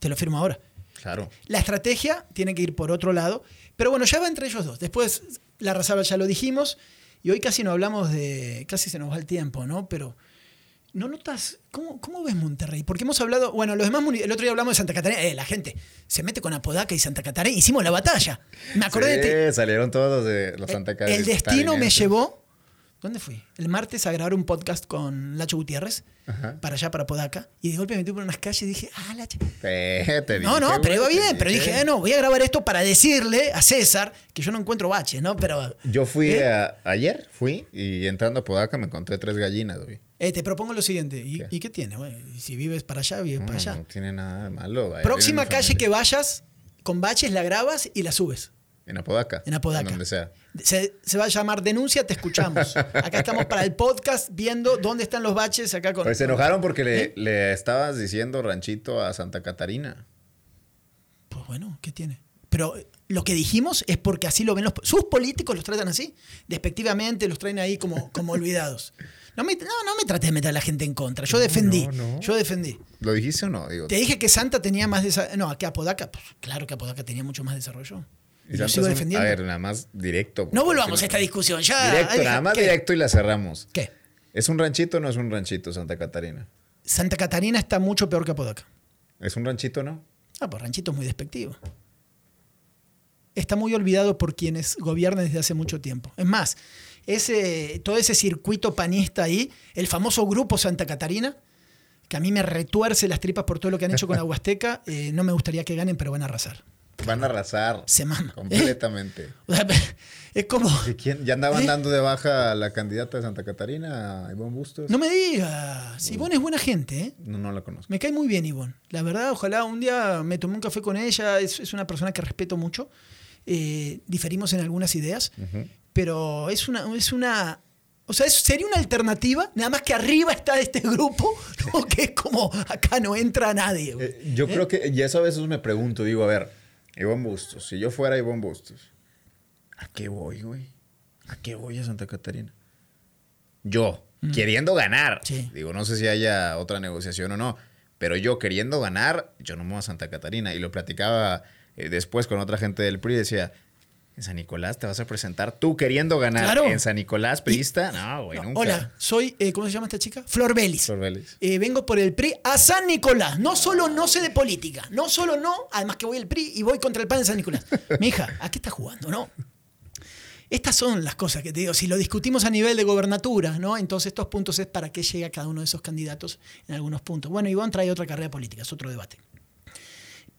Speaker 1: Te lo firmo ahora.
Speaker 2: claro.
Speaker 1: La estrategia tiene que ir por otro lado. Pero bueno, ya va entre ellos dos. Después, la Razaba ya lo dijimos. Y hoy casi no hablamos de. Casi se nos va el tiempo, ¿no? Pero. ¿No notas? ¿Cómo, cómo ves Monterrey? Porque hemos hablado. Bueno, los demás. El otro día hablamos de Santa Catarina. Eh, la gente se mete con Apodaca y Santa Catarina. Hicimos la batalla. Me acordé de
Speaker 2: salieron todos de los Santa Catarina.
Speaker 1: El destino me llevó. ¿Dónde fui? El martes a grabar un podcast con Lacho Gutiérrez.
Speaker 2: Ajá.
Speaker 1: Para allá, para Podaca. Y de golpe me metí por unas calles y dije, ah, Lacho.
Speaker 2: Eh, te
Speaker 1: No,
Speaker 2: dije,
Speaker 1: no, pero iba bien. Pero dije, ah, no, voy a grabar esto para decirle a César que yo no encuentro baches, ¿no? Pero
Speaker 2: Yo fui
Speaker 1: ¿Eh?
Speaker 2: a- ayer, fui y entrando a Podaca me encontré tres gallinas, güey.
Speaker 1: eh, te propongo lo siguiente. ¿Y
Speaker 2: ¿Qué?
Speaker 1: y qué tiene? Bueno, si vives para allá, vives
Speaker 2: No,
Speaker 1: para allá.
Speaker 2: no tiene nada de malo. vaya,
Speaker 1: Próxima calle
Speaker 2: familia.
Speaker 1: que vayas, con baches la grabas y la subes.
Speaker 2: En Apodaca.
Speaker 1: En Apodaca.
Speaker 2: En donde sea.
Speaker 1: Se, se va a llamar Denuncia, te escuchamos. Acá estamos para el podcast viendo dónde están los baches acá con.
Speaker 2: Pues se enojaron porque le,
Speaker 1: ¿Eh?
Speaker 2: le estabas diciendo ranchito a Santa Catarina.
Speaker 1: Pues bueno, ¿qué tiene? Pero lo que dijimos es porque así lo ven los... Sus políticos los tratan así, despectivamente, los traen ahí como, como olvidados. No me, no, no me traté de meter a la gente en contra. Yo defendí.
Speaker 2: no, no.
Speaker 1: Yo defendí.
Speaker 2: ¿Lo dijiste o no? Digo,
Speaker 1: Te dije que Santa tenía más desarrollo. No, que Apodaca. Pues claro que Apodaca tenía mucho más desarrollo. Sigo
Speaker 2: un-
Speaker 1: defendiendo.
Speaker 2: A ver, nada más directo.
Speaker 1: no volvamos a esta discusión. Ya.
Speaker 2: Directo,
Speaker 1: ay,
Speaker 2: nada más
Speaker 1: ¿qué?
Speaker 2: directo y la cerramos.
Speaker 1: ¿Qué?
Speaker 2: ¿Es un ranchito o no es un ranchito Santa Catarina?
Speaker 1: Santa Catarina está mucho peor que Apodaca.
Speaker 2: ¿Es un ranchito o no?
Speaker 1: Ah, pues Ranchito es muy despectivo. Está muy olvidado por quienes gobiernan desde hace mucho tiempo. Es más, ese, todo ese circuito panista ahí, el famoso grupo Santa Catarina, que a mí me retuerce las tripas por todo lo que han hecho con la Huasteca, eh, no me gustaría que ganen, pero van a arrasar.
Speaker 2: Van a arrasar.
Speaker 1: Se mama.
Speaker 2: Completamente.
Speaker 1: Es como...
Speaker 2: ¿Y quién? ¿Ya andaban
Speaker 1: ¿Eh?
Speaker 2: dando de baja a la candidata de Santa Catarina, Ivonne Bustos?
Speaker 1: No me digas, Ivonne es buena gente, ¿eh?
Speaker 2: No, no la conozco.
Speaker 1: Me cae muy bien Ivonne. La verdad, ojalá un día me tomé un café con ella. Es, es una persona que respeto mucho. Eh, diferimos en algunas ideas. Pero es una, es una. O sea, sería una alternativa, nada más que arriba está este grupo, ¿no? que es como acá no entra nadie.
Speaker 2: Eh, yo creo que, y eso a veces me pregunto, digo, a ver, Ivonne Bustos, si yo fuera Ivonne Bustos, ¿a qué voy, güey? ¿A qué voy a Santa Catarina? Yo, queriendo ganar.
Speaker 1: Sí.
Speaker 2: Digo, no sé si haya otra negociación o no, pero yo queriendo ganar, yo no me voy a Santa Catarina. Y lo platicaba eh, después con otra gente del PRI, decía, en San Nicolás te vas a presentar tú queriendo ganar.
Speaker 1: Claro.
Speaker 2: En San Nicolás, priista, no, güey,
Speaker 1: No,
Speaker 2: nunca.
Speaker 1: hola, soy, eh, ¿cómo se llama esta chica? Flor Belis.
Speaker 2: Flor Vélez.
Speaker 1: Eh, vengo por el PRI a San Nicolás. No solo no sé de política, no solo no, además que voy al PRI y voy contra el PAN de San Nicolás. Mi hija, ¿a qué estás jugando, no? Estas son las cosas que te digo. Si lo discutimos a nivel de gobernatura, ¿no? Entonces estos puntos es para qué llega cada uno de esos candidatos en algunos puntos. Bueno, Iván trae otra carrera política, es otro debate.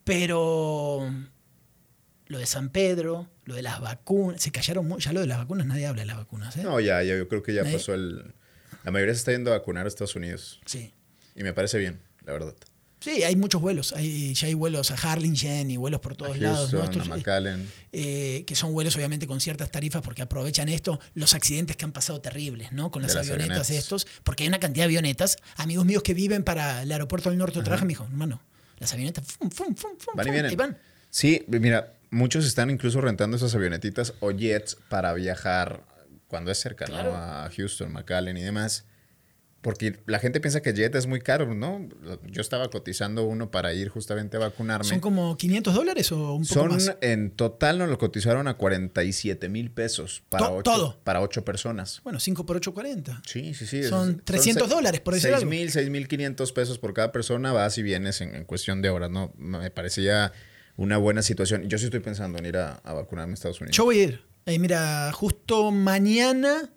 Speaker 1: Pero lo de San Pedro, lo de las vacunas, se callaron mucho. Ya lo de las vacunas, nadie habla de las vacunas. ¿eh?
Speaker 2: No, ya, ya, yo creo que ya
Speaker 1: Nadie-
Speaker 2: pasó el... La mayoría se está yendo a vacunar a Estados Unidos.
Speaker 1: Sí.
Speaker 2: Y me parece bien, la verdad.
Speaker 1: Sí, hay muchos vuelos. Hay, ya hay vuelos a Harlingen y vuelos por todos
Speaker 2: A
Speaker 1: lados. ¿no?
Speaker 2: Houston,
Speaker 1: Estos,
Speaker 2: a McAllen.
Speaker 1: eh, que son vuelos obviamente con ciertas tarifas porque aprovechan esto, los accidentes que han pasado terribles, ¿no? Con las, avionetas
Speaker 2: avionetas.
Speaker 1: estos, porque hay una cantidad de avionetas, amigos míos que viven para el aeropuerto del norte trabajan, me dijo, hermano, las avionetas fum, fum, fum, fum,
Speaker 2: Van y vienen.
Speaker 1: van.
Speaker 2: Sí, mira, muchos están incluso rentando esas avionetitas o jets para viajar cuando es cerca,
Speaker 1: Claro.
Speaker 2: ¿no? A Houston, McAllen y demás. Porque la gente piensa que jet es muy caro, ¿no? Yo estaba cotizando uno para ir justamente a vacunarme.
Speaker 1: ¿Son como 500 dólares o un poco
Speaker 2: Son,
Speaker 1: más?
Speaker 2: en total nos lo cotizaron a 47 mil pesos para,
Speaker 1: To-
Speaker 2: ocho,
Speaker 1: todo.
Speaker 2: para ocho personas.
Speaker 1: Bueno, 5 por 8, 40.
Speaker 2: Sí, sí, sí.
Speaker 1: Son 300
Speaker 2: se-
Speaker 1: dólares, por decir
Speaker 2: 6
Speaker 1: algo.
Speaker 2: mil, 6 mil 500 pesos por cada persona, vas y vienes en, en cuestión de horas, ¿no? Me parecía una buena situación. Yo sí estoy pensando en ir a, a vacunarme a Estados Unidos.
Speaker 1: Yo voy a ir. Eh, mira, justo mañana,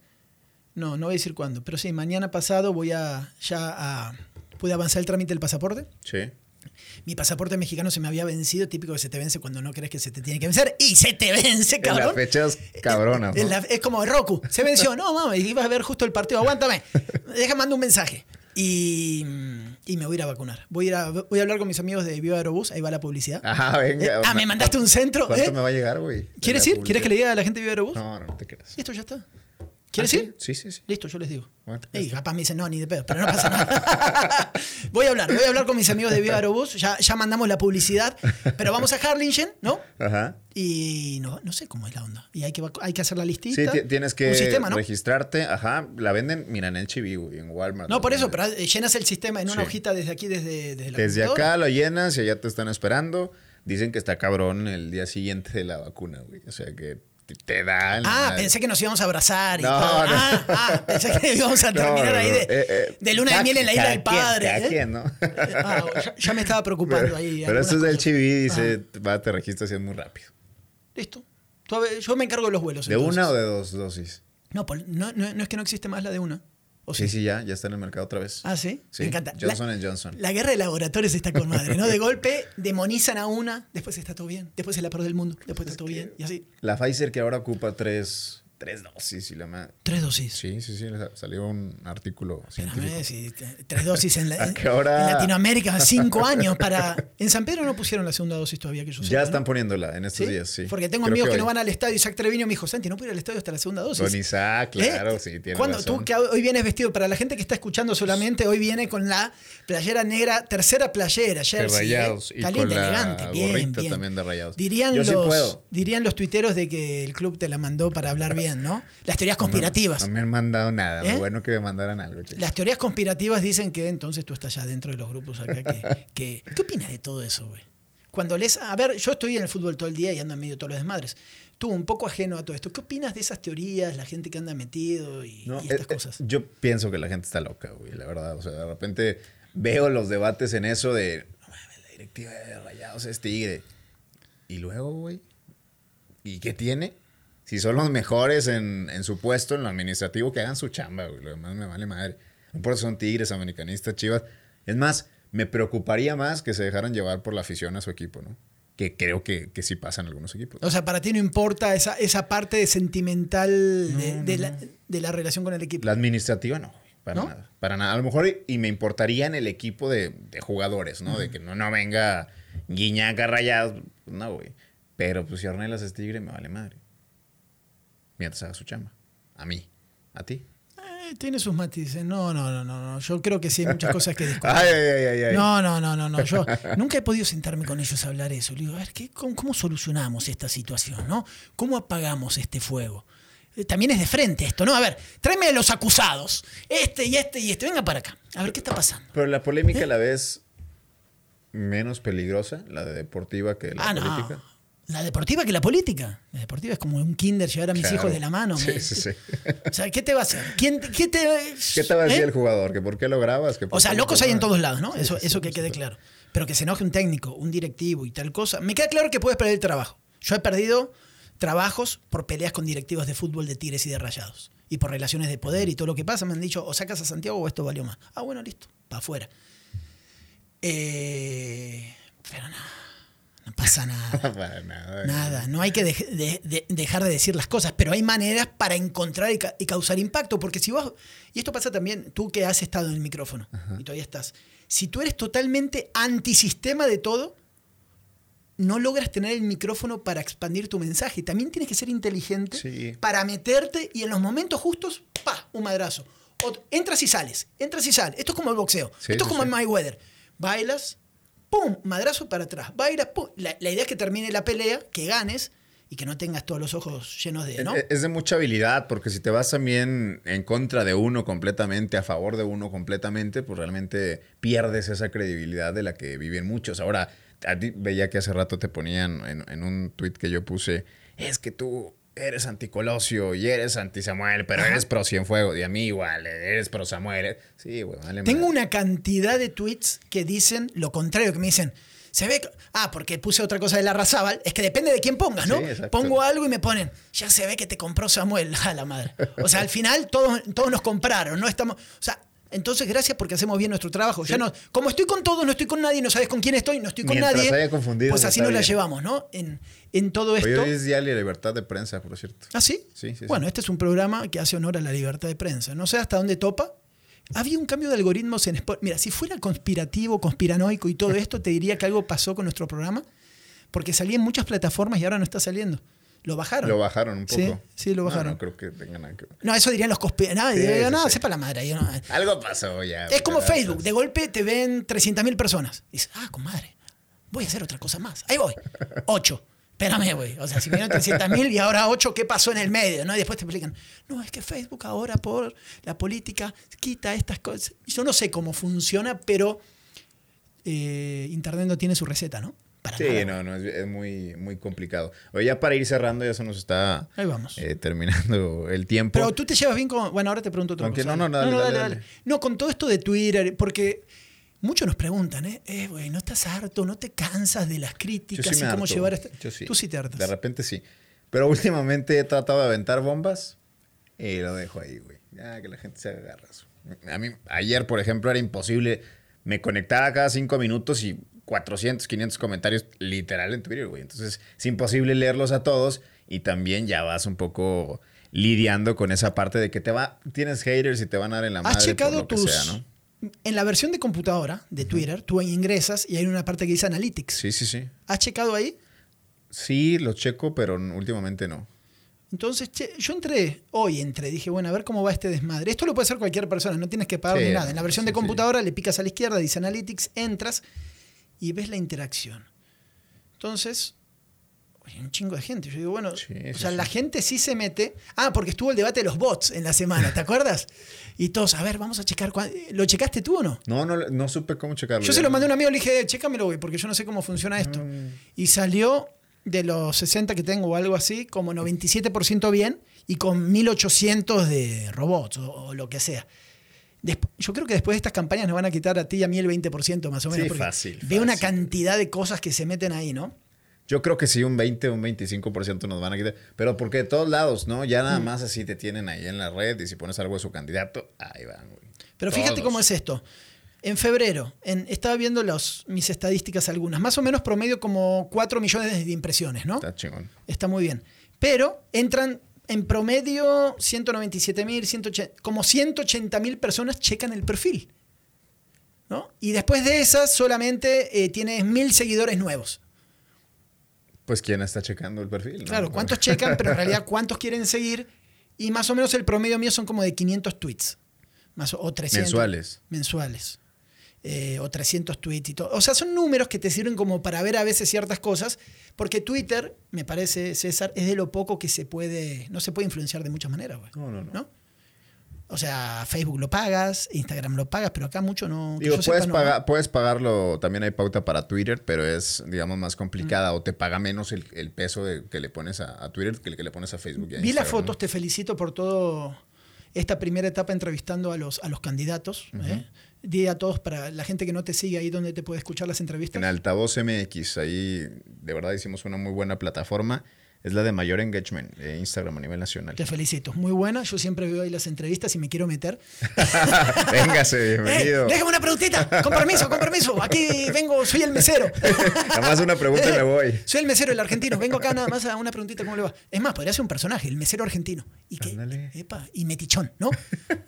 Speaker 1: no, no voy a decir cuándo, pero sí, mañana pasado voy a ya a... Pude avanzar el trámite del pasaporte.
Speaker 2: Sí.
Speaker 1: Mi pasaporte mexicano se me había vencido, típico que se te vence cuando no crees que se te tiene que vencer. Y se te vence,
Speaker 2: En
Speaker 1: cabrón.
Speaker 2: las fechas cabronas,
Speaker 1: En
Speaker 2: ¿no?
Speaker 1: la- es como Roku. Se venció. No, mames, ibas a ver justo el partido. Aguántame. Deja, mando un mensaje. Y, y me voy a ir a vacunar. Voy a, ir a, voy a hablar con mis amigos de Viva Aerobús. Ahí va la publicidad.
Speaker 2: Ajá, venga.
Speaker 1: Eh, ah, me mandaste un centro.
Speaker 2: ¿Cuánto
Speaker 1: ¿eh?
Speaker 2: me va a llegar, güey?
Speaker 1: ¿Quieres ir? ¿Quieres que le diga a la gente de Viva Aerobús?
Speaker 2: No, no, no te creas.
Speaker 1: Listo, ya está. ¿Quieres
Speaker 2: ¿Ah,
Speaker 1: ir?
Speaker 2: sí? Sí, sí, sí.
Speaker 1: Listo, yo les digo.
Speaker 2: Bueno,
Speaker 1: Y capaz me dicen, no, ni de pedo, pero no pasa nada. voy a hablar, voy a hablar con mis amigos de Viva Aerobús. Ya, ya mandamos la publicidad, pero vamos a Harlingen, ¿no?
Speaker 2: Ajá.
Speaker 1: Y no, no sé cómo es la onda. Y hay que, hay que hacer la
Speaker 2: Sí,
Speaker 1: listita.
Speaker 2: ti- tienes que
Speaker 1: Un sistema, ¿no?
Speaker 2: registrarte. Ajá. La venden, mira, en el Chibi, güey, en Walmart.
Speaker 1: No, por eso, pero llenas el sistema en una
Speaker 2: Sí.
Speaker 1: hojita desde aquí, desde, desde la
Speaker 2: Desde acá lo llenas y allá te están esperando. Dicen que está cabrón el día siguiente de la vacuna, güey. O sea que te- dan.
Speaker 1: Ah, pensé que nos íbamos a abrazar y
Speaker 2: No,
Speaker 1: todo.
Speaker 2: no.
Speaker 1: Ah, ah, pensé que íbamos a terminar
Speaker 2: no,
Speaker 1: ahí de,
Speaker 2: Eh, eh,
Speaker 1: de luna de miel en la isla del padre.
Speaker 2: cada
Speaker 1: ¿eh?
Speaker 2: quien, ¿no?
Speaker 1: Ah, ya, ya me estaba preocupando
Speaker 2: Pero,
Speaker 1: ahí.
Speaker 2: pero esto es del. Chibi, dice, va, te registras y es muy rápido.
Speaker 1: Listo. Tú, a Yo me encargo de los vuelos.
Speaker 2: ¿De
Speaker 1: entonces.
Speaker 2: una o de dos dosis?
Speaker 1: No, no, no, no es que no existe más la de una. ¿O
Speaker 2: Sí, sí, ya, ya está en el mercado otra vez.
Speaker 1: Ah, sí.
Speaker 2: Sí,
Speaker 1: Me encanta.
Speaker 2: Johnson
Speaker 1: la,
Speaker 2: Johnson.
Speaker 1: la guerra de laboratorios está con madre, ¿no? De golpe demonizan a una, después está todo bien, después es la peor del mundo, después está todo bien, y así.
Speaker 2: La Pfizer que ahora ocupa tres, tres dosis y la ma-
Speaker 1: Tres dosis.
Speaker 2: Sí, sí, sí, salió un artículo científico.
Speaker 1: Espérame, tres dosis en, la- Latinoamérica, cinco años para... En San Pedro no pusieron la segunda dosis todavía que yo
Speaker 2: Ya están poniéndola en estos
Speaker 1: ¿Sí?
Speaker 2: días, sí.
Speaker 1: Porque tengo
Speaker 2: Creo
Speaker 1: amigos que, no van al estadio. Isaac Treviño me dijo, Santi, no puedo ir al estadio hasta la segunda dosis.
Speaker 2: Con Isaac, claro,
Speaker 1: ¿Eh?
Speaker 2: sí, tiene
Speaker 1: ¿Cuándo?
Speaker 2: razón.
Speaker 1: Tú que hoy vienes vestido, para la gente que está escuchando solamente, hoy viene con la playera negra, tercera playera,
Speaker 2: De
Speaker 1: jersey.
Speaker 2: rayados.
Speaker 1: ¿eh?
Speaker 2: Y
Speaker 1: Caliente,
Speaker 2: con la
Speaker 1: elegante, bien,
Speaker 2: también de rayados.
Speaker 1: Dirían,
Speaker 2: Yo sí
Speaker 1: los,
Speaker 2: puedo.
Speaker 1: dirían los tuiteros de que el club te la mandó para hablar bien, ¿no? Las teorías conspirativas.
Speaker 2: No, me han mandado nada.
Speaker 1: ¿Eh?
Speaker 2: Bueno que me mandaran algo. che.
Speaker 1: Las teorías conspirativas dicen que entonces tú estás ya dentro de los grupos acá. Que, que- ¿Qué opinas de todo eso, güey? Cuando les. A ver, yo estoy en el fútbol todo el día y ando en medio de todos los desmadres. Tú, un poco ajeno a todo esto, ¿qué opinas de esas teorías, la gente que anda metido y,
Speaker 2: No,
Speaker 1: y estas
Speaker 2: eh, eh,
Speaker 1: cosas?
Speaker 2: yo pienso que la gente está loca, güey, la verdad. O sea, de repente veo los debates en eso de, no mames, la directiva de Rayados es tigre. Y luego, güey, ¿y qué tiene? Si son los mejores en, en su puesto, en lo administrativo, que hagan su chamba, güey. Lo demás me vale madre. No por eso son tigres, americanistas, chivas. Es más, me preocuparía más que se dejaran llevar por la afición a su equipo, ¿no? Que creo que, que sí pasa en algunos equipos.
Speaker 1: O sea, para ti no importa esa, esa parte sentimental de, de la, de la relación con el equipo.
Speaker 2: La administrativa no, güey, para
Speaker 1: ¿No?
Speaker 2: nada. Para nada. A lo mejor y, y me importaría en el equipo de, de jugadores, ¿no? De que no, no venga Guiñaca rayados. No, güey. Pero pues si Ornelas es tigre, me vale madre. Mientras haga su chamba. A mí. A ti.
Speaker 1: Eh, tiene sus matices. No, no, no, no, no. Yo creo que sí hay muchas cosas que discutir.
Speaker 2: Ay, ay, ay, ay.
Speaker 1: No, no, no, no, no. Yo nunca he podido sentarme con ellos a hablar eso. Le digo, a ver, ¿qué, cómo, cómo solucionamos esta situación? ¿no? ¿Cómo apagamos este fuego? Eh, También es de frente esto, ¿no? A ver, tráeme a los acusados. Este y este y este. Venga para acá. A ver, ¿qué está pasando?
Speaker 2: Pero la polémica a la vez menos peligrosa, la de deportiva que la
Speaker 1: ah, no. La deportiva que la política. La deportiva es como un kinder llevar a mis
Speaker 2: Claro.
Speaker 1: hijos de la mano.
Speaker 2: Sí,
Speaker 1: me-
Speaker 2: sí, sí.
Speaker 1: O sea, ¿qué te va a hacer? ¿Quién, qué te,
Speaker 2: ¿Qué te va a decir
Speaker 1: ¿Eh?
Speaker 2: el jugador? ¿Que por qué lo grabas? ¿Que por
Speaker 1: O sea, locos hay en todos lados, ¿no?
Speaker 2: Sí,
Speaker 1: eso
Speaker 2: sí,
Speaker 1: eso que quede claro. Pero que se enoje un técnico, un directivo y tal cosa. Me queda claro que puedes perder el trabajo. Yo he perdido trabajos por peleas con directivos de fútbol de Tigres y de Rayados. Y por relaciones de poder y todo lo que pasa. Me han dicho, o sacas a Santiago o esto valió más. Ah, bueno, listo. Para afuera. Eh, pero nada. No pasa nada.
Speaker 2: Para nada.
Speaker 1: Nada, no hay que dej- de- de- dejar de decir las cosas, pero hay maneras para encontrar y, ca- y causar impacto, porque si vos, y esto pasa también, tú que has estado en el micrófono y todavía estás, si tú eres totalmente antisistema de todo, no logras tener el micrófono para expandir tu mensaje. También tienes que ser inteligente
Speaker 2: Sí.
Speaker 1: para meterte y en los momentos justos, pa, un madrazo. Entras y sales, entras y sales. Esto es como el boxeo.
Speaker 2: Sí,
Speaker 1: Esto es
Speaker 2: sí,
Speaker 1: como
Speaker 2: sí.
Speaker 1: en Mayweather. Bailas, pum, madrazo para atrás. Bailas, pum. La, la idea es que termine la pelea, que ganes y que no tengas todos los ojos llenos de, ¿no?
Speaker 2: Es- Es de mucha habilidad, porque si te vas también en contra de uno completamente, a favor de uno completamente, pues realmente pierdes esa credibilidad de la que viven muchos. Ahora, a ti veía que hace rato te ponían en, en un tweet que yo puse, es que tú eres anticolosio y eres anti Samuel, pero
Speaker 1: Ajá.
Speaker 2: eres pro Cienfuegos, y a mí igual, eres pro Samuel. Sí, güey, vale
Speaker 1: Tengo
Speaker 2: madre.
Speaker 1: una cantidad de tweets que dicen lo contrario, que me dicen, se ve, ah, porque puse otra cosa de la Razábal, es que depende de quién pongas, ¿no?
Speaker 2: Sí.
Speaker 1: Pongo algo y me ponen, ya se ve que te compró Samuel, a la madre. O sea, al final todos, todos nos compraron, no estamos, o sea, entonces gracias porque hacemos bien nuestro trabajo. Ya no, como estoy con todos, no estoy con nadie, no sabes con quién estoy, no estoy con
Speaker 2: Mientras
Speaker 1: nadie.
Speaker 2: haya confundidos,
Speaker 1: pues así nos la llevamos, ¿no? En, en todo
Speaker 2: Hoy
Speaker 1: esto.
Speaker 2: es Día de la Libertad de Prensa, por cierto.
Speaker 1: ¿Ah, sí?
Speaker 2: Sí, sí, sí.
Speaker 1: Bueno, este es un programa que hace honor a la libertad de prensa. No sé hasta dónde topa. Había un cambio de algoritmos en Spotify. Mira, si fuera conspirativo, conspiranoico y todo esto, te diría que algo pasó con nuestro programa, porque salía en muchas plataformas y ahora no está saliendo. Lo bajaron.
Speaker 2: Lo bajaron un poco.
Speaker 1: Sí, sí, lo bajaron.
Speaker 2: No, creo que tengan nada que ver.
Speaker 1: No, eso dirían los conspiradores. No,
Speaker 2: Sí,
Speaker 1: sepa la madre. yo no-
Speaker 2: Algo pasó ya.
Speaker 1: Es como Facebook. De golpe te ven 300.000 personas. Dices, ah, comadre, voy a hacer otra cosa más. Ahí voy. 8. Espérame, güey. O sea, si vinieron 300.000 y ahora 8, ¿qué pasó en el medio? ¿no? Y después te explican, no, es que Facebook ahora por la política quita estas cosas. Yo no sé cómo funciona, pero eh, Internet no tiene su receta, ¿no? Para
Speaker 2: Sí,
Speaker 1: nada.
Speaker 2: no, no, es, es muy, muy complicado. Oye, ya para ir cerrando, ya se nos está
Speaker 1: Ahí vamos.
Speaker 2: eh, terminando el tiempo.
Speaker 1: Pero tú te llevas bien con. Bueno, ahora te pregunto otra
Speaker 2: Aunque
Speaker 1: cosa.
Speaker 2: no, no, dale, dale, dale.
Speaker 1: No, con todo esto de Twitter, porque muchos nos preguntan, ¿eh? Eh, güey, ¿no estás harto? ¿No te cansas de las
Speaker 2: Yo
Speaker 1: críticas y cómo
Speaker 2: harto.
Speaker 1: llevar este?
Speaker 2: Yo sí.
Speaker 1: Tú sí te hartas.
Speaker 2: De repente sí. Pero últimamente he tratado de aventar bombas y lo dejo ahí, güey. Ya que la gente se haga garras. A mí, ayer, por ejemplo, era imposible. Me conectaba cada cinco minutos y 400, 500 comentarios literal en Twitter, güey. Entonces, es imposible leerlos a todos y también ya vas un poco lidiando con esa parte de que te va, tienes haters y te van a dar en la madre
Speaker 1: ¿Has
Speaker 2: por
Speaker 1: checado
Speaker 2: lo que
Speaker 1: tus...
Speaker 2: sea, ¿no?
Speaker 1: En la versión de computadora de Twitter, tú ingresas y hay una parte que dice Analytics.
Speaker 2: Sí, sí, sí.
Speaker 1: ¿Has checado ahí?
Speaker 2: Sí, lo checo, pero últimamente no.
Speaker 1: Entonces, che, yo entré, hoy entré, dije, bueno, a ver cómo va este desmadre. Esto lo puede hacer cualquier persona, no tienes que pagar
Speaker 2: Sí,
Speaker 1: ni nada. En la versión de
Speaker 2: sí, sí.
Speaker 1: computadora le picas a la izquierda, dice Analytics, entras y ves la interacción. Entonces, hay un chingo de gente. Yo digo, bueno,
Speaker 2: Sí,
Speaker 1: o sea,
Speaker 2: sí.
Speaker 1: la gente sí se mete. Ah, porque estuvo el debate de los bots en la semana, ¿te acuerdas? Y todos, a ver, vamos a checar. cuán- ¿Lo checaste tú o no?
Speaker 2: No, no, no supe cómo checarlo.
Speaker 1: Yo se lo mandé a un amigo le dije, chécamelo, güey, porque yo no sé cómo funciona esto. Y salió de los 60 que tengo o algo así, como 97% bien y con 1800 de robots o, o lo que sea. Yo creo que después de estas campañas nos van a quitar a ti y a mí el 20% más o menos.
Speaker 2: Sí, fácil,
Speaker 1: Veo una cantidad de cosas que se meten ahí, ¿no?
Speaker 2: Yo creo que sí, un 20, un 25% nos van a quitar. Pero porque de todos lados, ¿no? Ya
Speaker 1: Mm.
Speaker 2: nada más así te tienen ahí en la red y si pones algo de su candidato, ahí van, güey.
Speaker 1: Pero fíjate cómo es esto. En febrero, en- estaba viendo los, mis estadísticas algunas, más o menos promedio como 4 millones de impresiones, ¿no?
Speaker 2: Está chingón.
Speaker 1: Está muy bien. Pero entran en promedio 197 mil, como 180 mil personas checan el perfil. ¿no? Y después de esas solamente eh, tienes mil seguidores nuevos.
Speaker 2: Pues quién está checando el perfil. ¿no?
Speaker 1: Claro, ¿cuántos checan? Pero en realidad, ¿cuántos quieren seguir? Y más o menos el promedio mío son como de 500 tweets. Más, o 300.
Speaker 2: Mensuales.
Speaker 1: Mensuales. Eh, o 300 tweets y todo. O sea, son números que te sirven como para ver a veces ciertas cosas, porque Twitter, me parece, César, es de lo poco que se puede, no se puede influenciar de muchas maneras, güey.
Speaker 2: No, no, no.
Speaker 1: ¿No? O sea, Facebook lo pagas, Instagram lo pagas, pero acá mucho no.
Speaker 2: Digo, puedes,
Speaker 1: sepa, no.
Speaker 2: pagar, puedes pagarlo, también hay pauta para Twitter, pero es, digamos, más complicada o te paga menos el, el peso de- que le pones a, a Twitter que el que le pones a Facebook. y a
Speaker 1: Vi las
Speaker 2: Instagram,
Speaker 1: fotos, te felicito por todo esta primera etapa entrevistando a los, a los candidatos. ¿eh? Di a todos para la gente que no te sigue ahí donde te puede escuchar las entrevistas.
Speaker 2: En Altavoz MX, ahí de verdad hicimos una muy buena plataforma. Es la de mayor engagement de Instagram a nivel nacional.
Speaker 1: Te felicito. Muy buena. Yo siempre veo ahí las entrevistas y me quiero meter.
Speaker 2: Véngase, bienvenido.
Speaker 1: Eh, déjame una preguntita. Con permiso, con permiso. Aquí vengo, soy el mesero.
Speaker 2: Nada más una pregunta y me voy.
Speaker 1: Soy el mesero, el argentino. Vengo acá nada más a una preguntita, ¿cómo le va? Es más, podría ser un personaje, el mesero argentino. Y que,
Speaker 2: Ándale.
Speaker 1: epa, y metichón, ¿no?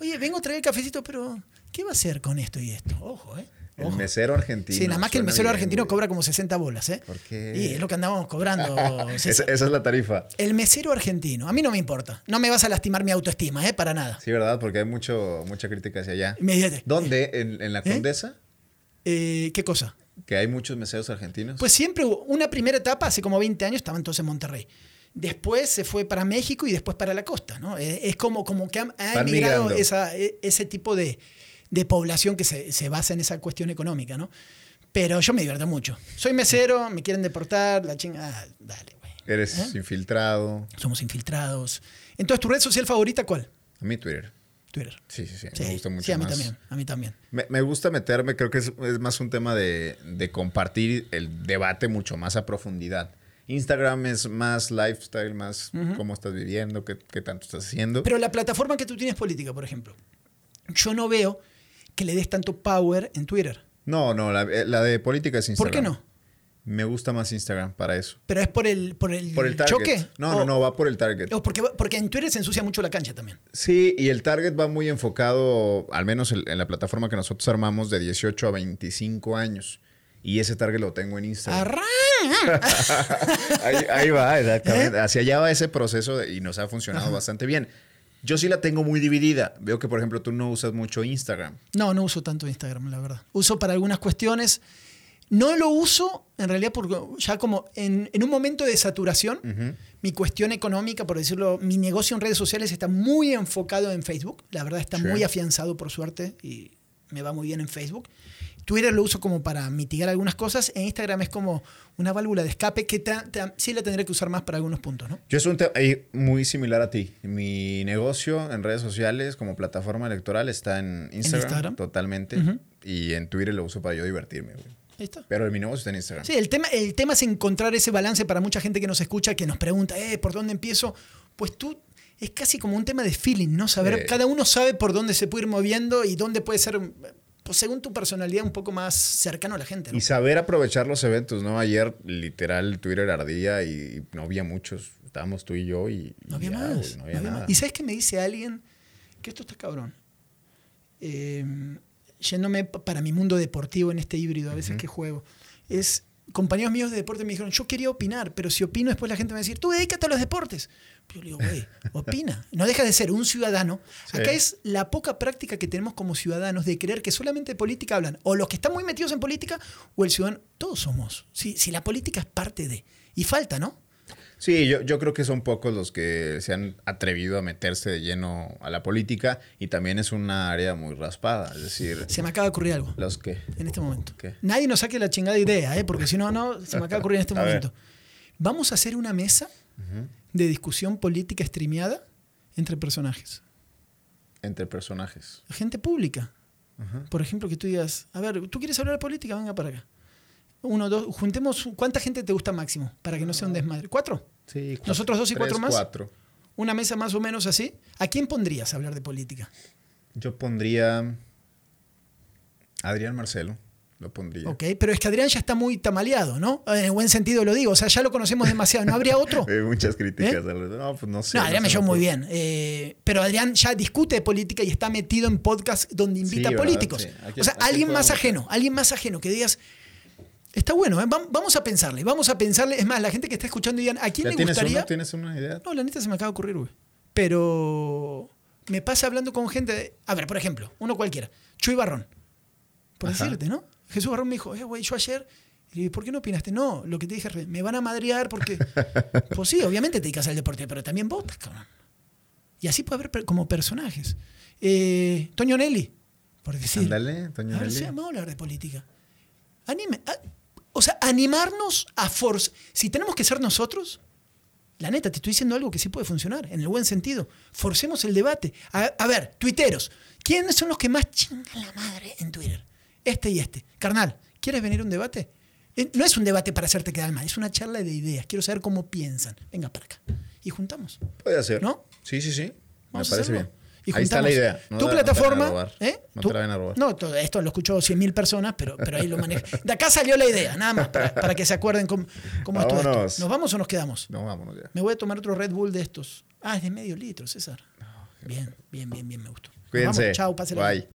Speaker 1: Oye, vengo a traer el cafecito, pero ¿qué va a hacer con esto y esto? Ojo, ¿eh?
Speaker 2: El
Speaker 1: Ojo.
Speaker 2: mesero argentino.
Speaker 1: Sí, nada más que el mesero
Speaker 2: bien,
Speaker 1: argentino
Speaker 2: güey.
Speaker 1: cobra como 60 bolas, ¿eh?
Speaker 2: ¿Por qué?
Speaker 1: Y es lo que andábamos cobrando.
Speaker 2: Esa, es la tarifa.
Speaker 1: El mesero argentino. A mí no me importa. No me vas a lastimar mi autoestima, ¿eh? Para nada.
Speaker 2: Sí, ¿verdad? Porque hay mucho, mucha crítica hacia allá.
Speaker 1: Imagínate.
Speaker 2: ¿Dónde? ¿En, en la Condesa?
Speaker 1: Eh, ¿Qué cosa?
Speaker 2: Que hay muchos meseros argentinos.
Speaker 1: Pues siempre hubo una primera etapa, hace como 20 años, estaba entonces en Monterrey. Después se fue para México y después para la costa, ¿no? Eh, Es como, como que ha, ha emigrado esa, ese tipo de, de población que se, se basa en esa cuestión económica, ¿no? Pero yo me divierto mucho. Soy mesero, me quieren deportar, la chinga. Ah, dale, güey.
Speaker 2: Eres
Speaker 1: ¿Eh?
Speaker 2: infiltrado.
Speaker 1: Somos infiltrados. Entonces, ¿tu red social favorita cuál?
Speaker 2: A mí Twitter.
Speaker 1: Twitter.
Speaker 2: Sí, sí, sí.
Speaker 1: Sí,
Speaker 2: me gusta mucho
Speaker 1: sí, a mí
Speaker 2: más.
Speaker 1: también. A mí también.
Speaker 2: Me, me gusta meterme, creo que es, es más un tema de, de compartir el debate mucho más a profundidad. Instagram es más lifestyle, más cómo estás viviendo, qué, qué tanto estás haciendo.
Speaker 1: Pero la plataforma que tú tienes política, por ejemplo, yo no veo que le des tanto power en Twitter.
Speaker 2: no, no, la, eh, la de política es
Speaker 1: ¿Por
Speaker 2: Instagram.
Speaker 1: qué no?
Speaker 2: Me gusta más Instagram para eso.
Speaker 1: ¿Pero es por el, por el,
Speaker 2: Por
Speaker 1: choque?
Speaker 2: No,
Speaker 1: O-
Speaker 2: no, no, va por el target.
Speaker 1: o porque, porque en Twitter se ensucia mucho la cancha también.
Speaker 2: Sí, y el target va muy enfocado, al menos en en la plataforma que nosotros armamos, de 18 a 25 años. Y ese target lo tengo en Instagram. Ahí, ahí va, exactamente.
Speaker 1: ¿Eh?
Speaker 2: Hacia allá va ese proceso de- y nos ha funcionado bastante bien. Yo sí la tengo muy dividida. Veo que, por ejemplo, tú no usas mucho Instagram.
Speaker 1: No, no uso tanto Instagram, la verdad. Uso para algunas cuestiones. No lo uso, en realidad, porque ya como en, en un momento de saturación, mi cuestión económica, por decirlo, mi negocio en redes sociales está muy enfocado en Facebook. La verdad está
Speaker 2: Sí.
Speaker 1: muy afianzado, por suerte, y me va muy bien en Facebook. Twitter lo uso como para mitigar algunas cosas. En Instagram es como una válvula de escape que ta- ta- sí la tendré que usar más para algunos puntos, ¿no?
Speaker 2: Yo es un tema muy similar a ti. Mi negocio en redes sociales como plataforma electoral está en Instagram,
Speaker 1: Instagram?
Speaker 2: totalmente. Y en Twitter lo uso para yo divertirme. güey.
Speaker 1: Está.
Speaker 2: Pero mi negocio está en Instagram.
Speaker 1: Sí, el tema, el tema es encontrar ese balance para mucha gente que nos escucha, que nos pregunta, eh, ¿por dónde empiezo? Pues tú es casi como un tema de feeling, ¿no? Saber, cada uno sabe por dónde se puede ir moviendo y dónde puede ser, pues según tu personalidad, un poco más cercano a la gente. ¿no?
Speaker 2: Y saber aprovechar los eventos, ¿no? Ayer, literal, Twitter ardía y no había muchos. Estábamos tú y yo y.
Speaker 1: No había
Speaker 2: y ya,
Speaker 1: más.
Speaker 2: güey, no había
Speaker 1: no había
Speaker 2: nada.
Speaker 1: más. ¿Y sabes qué me dice alguien? Que esto está cabrón. Eh, yéndome pa- para mi mundo deportivo en este híbrido, a veces que juego. Es. Compañeros míos de deporte me dijeron, yo quería opinar, pero si opino después la gente me va a decir, tú dedícate a los deportes. Pero yo le digo, güey, opina. No deja de ser un ciudadano.
Speaker 2: Sí.
Speaker 1: Acá es la poca práctica que tenemos como ciudadanos de creer que solamente de política hablan o los que están muy metidos en política o el ciudadano. Todos somos. Si, si la política es parte de. Y falta, ¿no?
Speaker 2: Sí, yo, yo creo que son pocos los que se han atrevido a meterse de lleno a la política y también es una área muy raspada. Es decir,
Speaker 1: Se me acaba de ocurrir algo.
Speaker 2: los que.
Speaker 1: en este momento.
Speaker 2: ¿Qué?
Speaker 1: Nadie nos saque la chingada idea, ¿eh? porque si no, no, se me acaba de ocurrir en este
Speaker 2: ver.
Speaker 1: momento. Vamos a hacer una mesa de discusión política streameada entre personajes.
Speaker 2: Entre personajes.
Speaker 1: Gente pública. Por ejemplo, que tú digas, a ver, ¿tú quieres hablar de política? Venga para acá. Uno, dos, juntemos, ¿cuánta gente te gusta máximo? Para que no sea un desmadre. ¿Cuatro?
Speaker 2: Sí, cuatro-
Speaker 1: ¿Nosotros dos y cuatro más?
Speaker 2: Cuatro.
Speaker 1: ¿Una mesa más o menos así? ¿A quién pondrías a hablar de política?
Speaker 2: Yo pondría. Adrián Marcelo. Lo pondría.
Speaker 1: Ok, pero es que Adrián ya está muy tamaleado, ¿no? En el buen sentido lo digo, o sea, ya lo conocemos demasiado. ¿No habría otro?
Speaker 2: Hay muchas críticas.
Speaker 1: ¿Eh?
Speaker 2: al- No, pues no sé.
Speaker 1: No, Adrián me llevó muy bien. eh, pero Adrián ya discute de política y está metido en podcast donde invita
Speaker 2: Sí,
Speaker 1: a políticos.
Speaker 2: Sí. ¿A quién-
Speaker 1: o sea, alguien más ajeno, alguien más ajeno, que digas, está bueno, ¿eh? Vam- vamos a pensarle, vamos a pensarle. Es más, la gente que está escuchando digan, ¿a quién
Speaker 2: ¿Ya
Speaker 1: le
Speaker 2: tienes
Speaker 1: gustaría?
Speaker 2: una? ¿Tienes una idea?
Speaker 1: No, la neta se me acaba de ocurrir, güey. Pero me pasa hablando con gente. de- A ver, por ejemplo, uno cualquiera. Chuy Barrón. Por
Speaker 2: Ajá.
Speaker 1: decirte, ¿no? Jesús Barrón me dijo, eh, güey, yo ayer. Y le dije, ¿por qué no opinaste? No, lo que te dije, me van a madrear porque. pues sí, obviamente te dedicas al deporte, pero también votas, cabrón. Y así puede haber como personajes. Eh, Toño Nelly, por decir.
Speaker 2: Ándale, Toño
Speaker 1: A ver,
Speaker 2: Nelly.
Speaker 1: sí, vamos a hablar de política. Anime, a- o sea, animarnos a forzar. Si tenemos que ser nosotros, la neta, te estoy diciendo algo que sí puede funcionar, en el buen sentido. Forcemos el debate. A, a ver, tuiteros, ¿quiénes son los que más chingan la madre en Twitter? Este y este. Carnal, ¿quieres venir a un debate? Eh, No es un debate para hacerte quedar mal, es una charla de ideas. Quiero saber cómo piensan. Venga para acá. Y juntamos.
Speaker 2: Puede ser.
Speaker 1: ¿No?
Speaker 2: Sí, sí, sí.
Speaker 1: Vamos
Speaker 2: Me parece bien.
Speaker 1: Y
Speaker 2: ahí está la idea. No
Speaker 1: tu
Speaker 2: te- no te la van a
Speaker 1: plataforma.
Speaker 2: robar.
Speaker 1: ¿eh?
Speaker 2: No
Speaker 1: Tu-
Speaker 2: te la van a robar.
Speaker 1: No, todo esto lo escuchó 100.000 personas, pero, pero ahí lo maneja. De acá salió la idea, nada más, para, para que se acuerden cómo, cómo es todo esto. ¿Nos vamos o nos quedamos?
Speaker 2: No, vámonos ya.
Speaker 1: Me voy a tomar otro Red Bull de estos. Ah, es de medio litro, César. Bien, bien, bien, bien, me gustó. Nos
Speaker 2: Cuídense.
Speaker 1: vamos. Chao, pásela
Speaker 2: Bye.